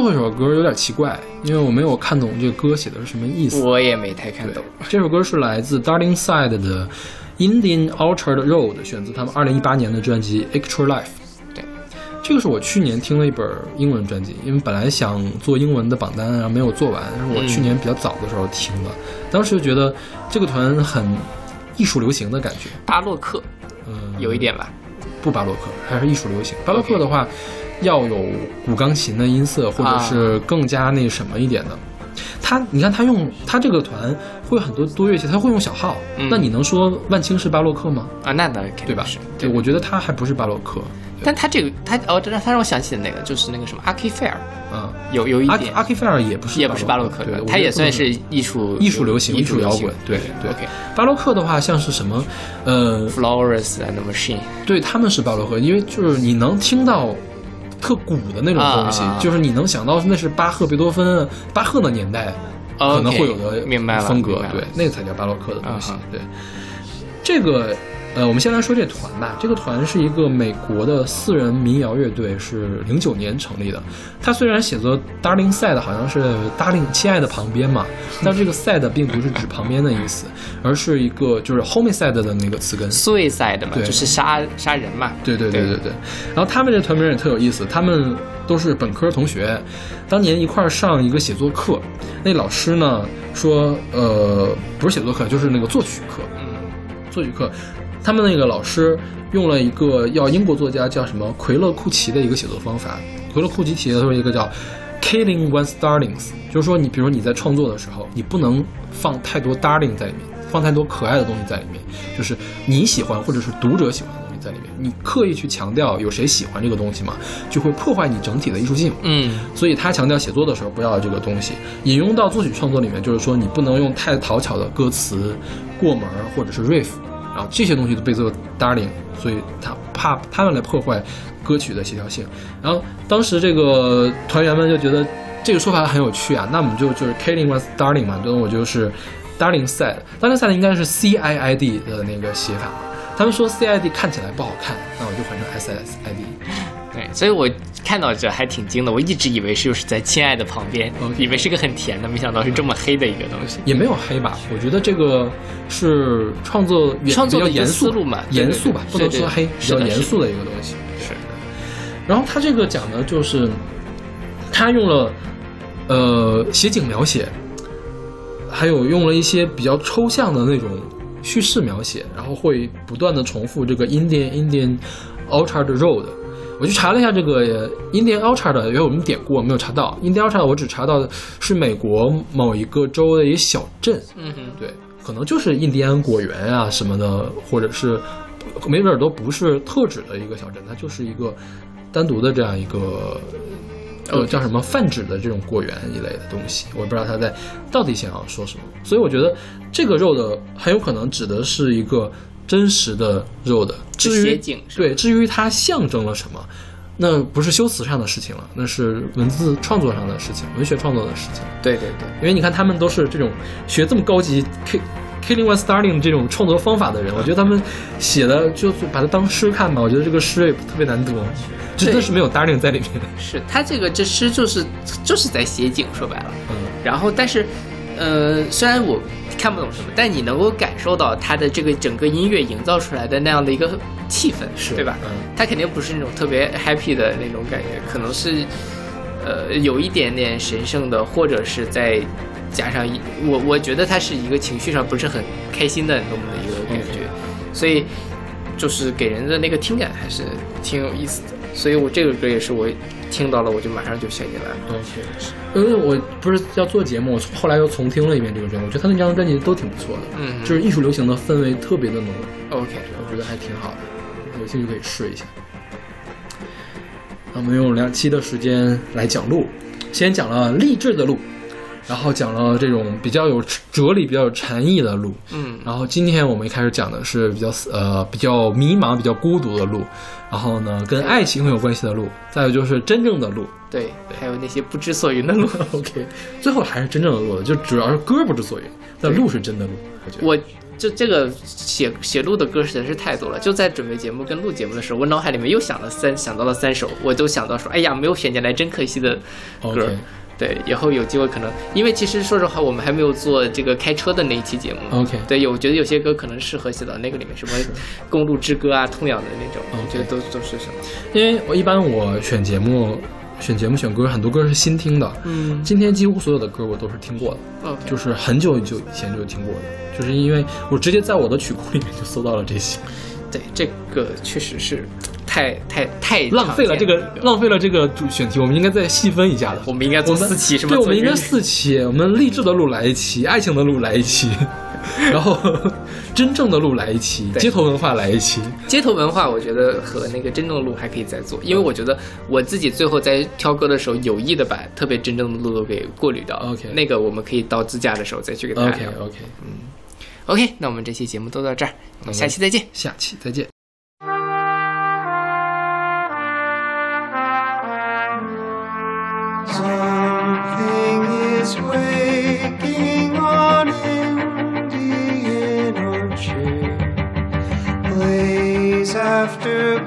最后一首歌有点奇怪，因为我没有看懂这个歌写的是什么意思。我也没太看懂。，这首歌是来自 Darling Side 的 Indian Orchard Road，选自他们二零一八年的专辑《Extra Life》。对，这个是我去年听了一本英文专辑，因为本来想做英文的榜单，然后没有做完，是我去年比较早的时候听的。当时就觉得这个团很艺术流行的感觉，巴洛克嗯，有一点吧，不巴洛克，还是艺术流行。巴洛克的话，要有古钢琴的音色，或者是更加那什么一点的。他，你看他用他这个团会有很多多乐器，他会用小号。嗯那你能说万青是巴洛克吗？啊，那当然肯定对吧是？对，我觉得他还不是巴洛克。但他这个他哦，这让他让我想起了那个，就是那个什么阿 K 菲尔，嗯，有有一点阿阿基菲尔也不是也不是巴洛克对的，，他也算是艺术艺术流行、艺术摇滚。对对。巴洛克的话像是什么？呃，Flowers and Machine，对，他们是巴洛克，因为就是你能听到特古的那种东西，啊就是你能想到那是巴赫、贝多芬、巴赫的年代哦可能会有的明白风格对，那个才叫巴洛克的东西啊。对，这个呃，我们先来说这团吧。这个团是一个美国的四人民谣乐队，是零九年成立的。它虽然写作 “Darling Side” 好像是 “Darling” 亲爱的旁边嘛，但这个 “side” 并不是指旁边的意思，而是一个就是 “homicide” 的那个词根。suicide 嘛，就是杀杀人嘛。对对对对对。然后他们这团名也特有意思，他们都是本科同学，当年一块儿上一个写作课，那老师呢说，呃，不是写作课，就是那个作曲课，嗯，作曲课，他们那个老师用了一个要英国作家叫什么奎勒库奇的一个写作方法，奎勒库奇提的说一个叫 killing one's darlings，就是说你比如说你在创作的时候，你不能放太多 darling 在里面，放太多可爱的东西在里面，就是你喜欢或者是读者喜欢的东西在里面，你刻意去强调有谁喜欢这个东西嘛，就会破坏你整体的艺术性。嗯，所以他强调写作的时候不要这个东西，引用到作曲创作里面，就是说你不能用太讨巧的歌词、过门儿或者是 riff，然后这些东西都被做 darling，所以他怕他们来破坏歌曲的协调性。然后当时这个团员们就觉得这个说法很有趣啊，那我们就就是 killing was darling 嘛，那我就是 darling side，darling side 应该是 C I I D 的那个写法嘛。他们说 C I D 看起来不好看，那我就换成 S S I D。对，所以我看到这还挺惊的，我一直以为是就是在《亲爱的》旁边以为是个很甜的，没想到是这么黑的一个东西。也没有黑吧，我觉得这个是创作比创作的一个比较严肃思路嘛严肃吧，不能说黑，比较严肃的一个东西。是，然后他这个讲的就是，他用了呃写景描写，还有用了一些比较抽象的那种叙事描写，然后会不断的重复这个 Indian Indian Orchard Road。我去查了一下这个 Indian Orchard，因为我们点过，没有查到 Indian Orchard，我只查到的是美国某一个州的一个小镇。嗯哼，对，可能就是印第安果园啊什么的，或者是没准儿都不是特指的一个小镇，它就是一个单独的这样一个。呃，叫什么泛指的这种果园一类的东西，我也不知道他在到底想要说什么，所以我觉得这个肉的很有可能指的是一个真实的肉的，至于写景对，至于它象征了什么，那不是修辞上的事情了，那是文字创作上的事情，文学创作的事情。对对对，因为你看他们都是这种学这么高级 K Killing One Starting 这种创作方法的人，我觉得他们写的就是把它当诗看吧，我觉得这个诗也特别难读，真的是没有 Darling 在里面。是他这个这诗就是就是在写景，说白了。嗯，然后，但是，呃，虽然我看不懂什么，但你能够感受到他的这个整个音乐营造出来的那样的一个气氛，是对吧？嗯他肯定不是那种特别 happy 的那种感觉，可能是，呃，有一点点神圣的，或者是再加上一我我觉得他是一个情绪上不是很开心的那么的一个感觉，所以就是给人的那个听感还是挺有意思的。所以我这个歌也是我听到了，我就马上就写进来了。OK，因为我不是要做节目，我后来又重听了一遍这个专辑，我觉得他那张专辑都挺不错的，嗯就是艺术流行的氛围特别的浓，OK，我觉得还挺好的，有兴趣可以试一下。那我们用两期的时间来讲路，先讲了励志的路。然后讲了这种比较有哲理、比较有禅意的路。嗯，然后今天我们一开始讲的是比较呃比较迷茫、比较孤独的路，然后呢跟爱情很有关系的路，再有就是真正的路。对，还有那些不知所云的路。OK，最后还是真正的路，就主要是歌不知所云，但路是真的路。我觉得我就这个写写录的歌实在是太多了，就在准备节目跟录节目的时候，我脑海里面又想了三想到了三首，我都想到说，哎呀，没有选进来，真可惜的歌。对，以后有机会可能，因为其实说实话，我们还没有做这个开车的那一期节目。OK 对，有我觉得有些歌可能适合写到那个里面，什么公路之歌啊、痛痒的那种，我觉得都都是什么。因为我一般我选节目。选节目选歌，很多歌是新听的。嗯今天几乎所有的歌我都是听过的就是很久很久以前就听过的，就是因为我直接在我的曲库里面就搜到了这些，对这个确实是太太太浪费了这个浪费了这个主选题，我们应该再细分一下的。我们应该做四期是吗？对，我们应该四期，我们励志的路来一期，爱情的路来一期，然后真正的路来一期，街头文化来一期。街头文化，我觉得和那个真正的路还可以再做，因为我觉得我自己最后在挑歌的时候，有意的把特别真正的路都给过滤掉。OK 那个我们可以到自驾的时候再去给大家 OK 聊。OK，OK，那我们这期节目都到这儿，我们下期再见。下期再见。After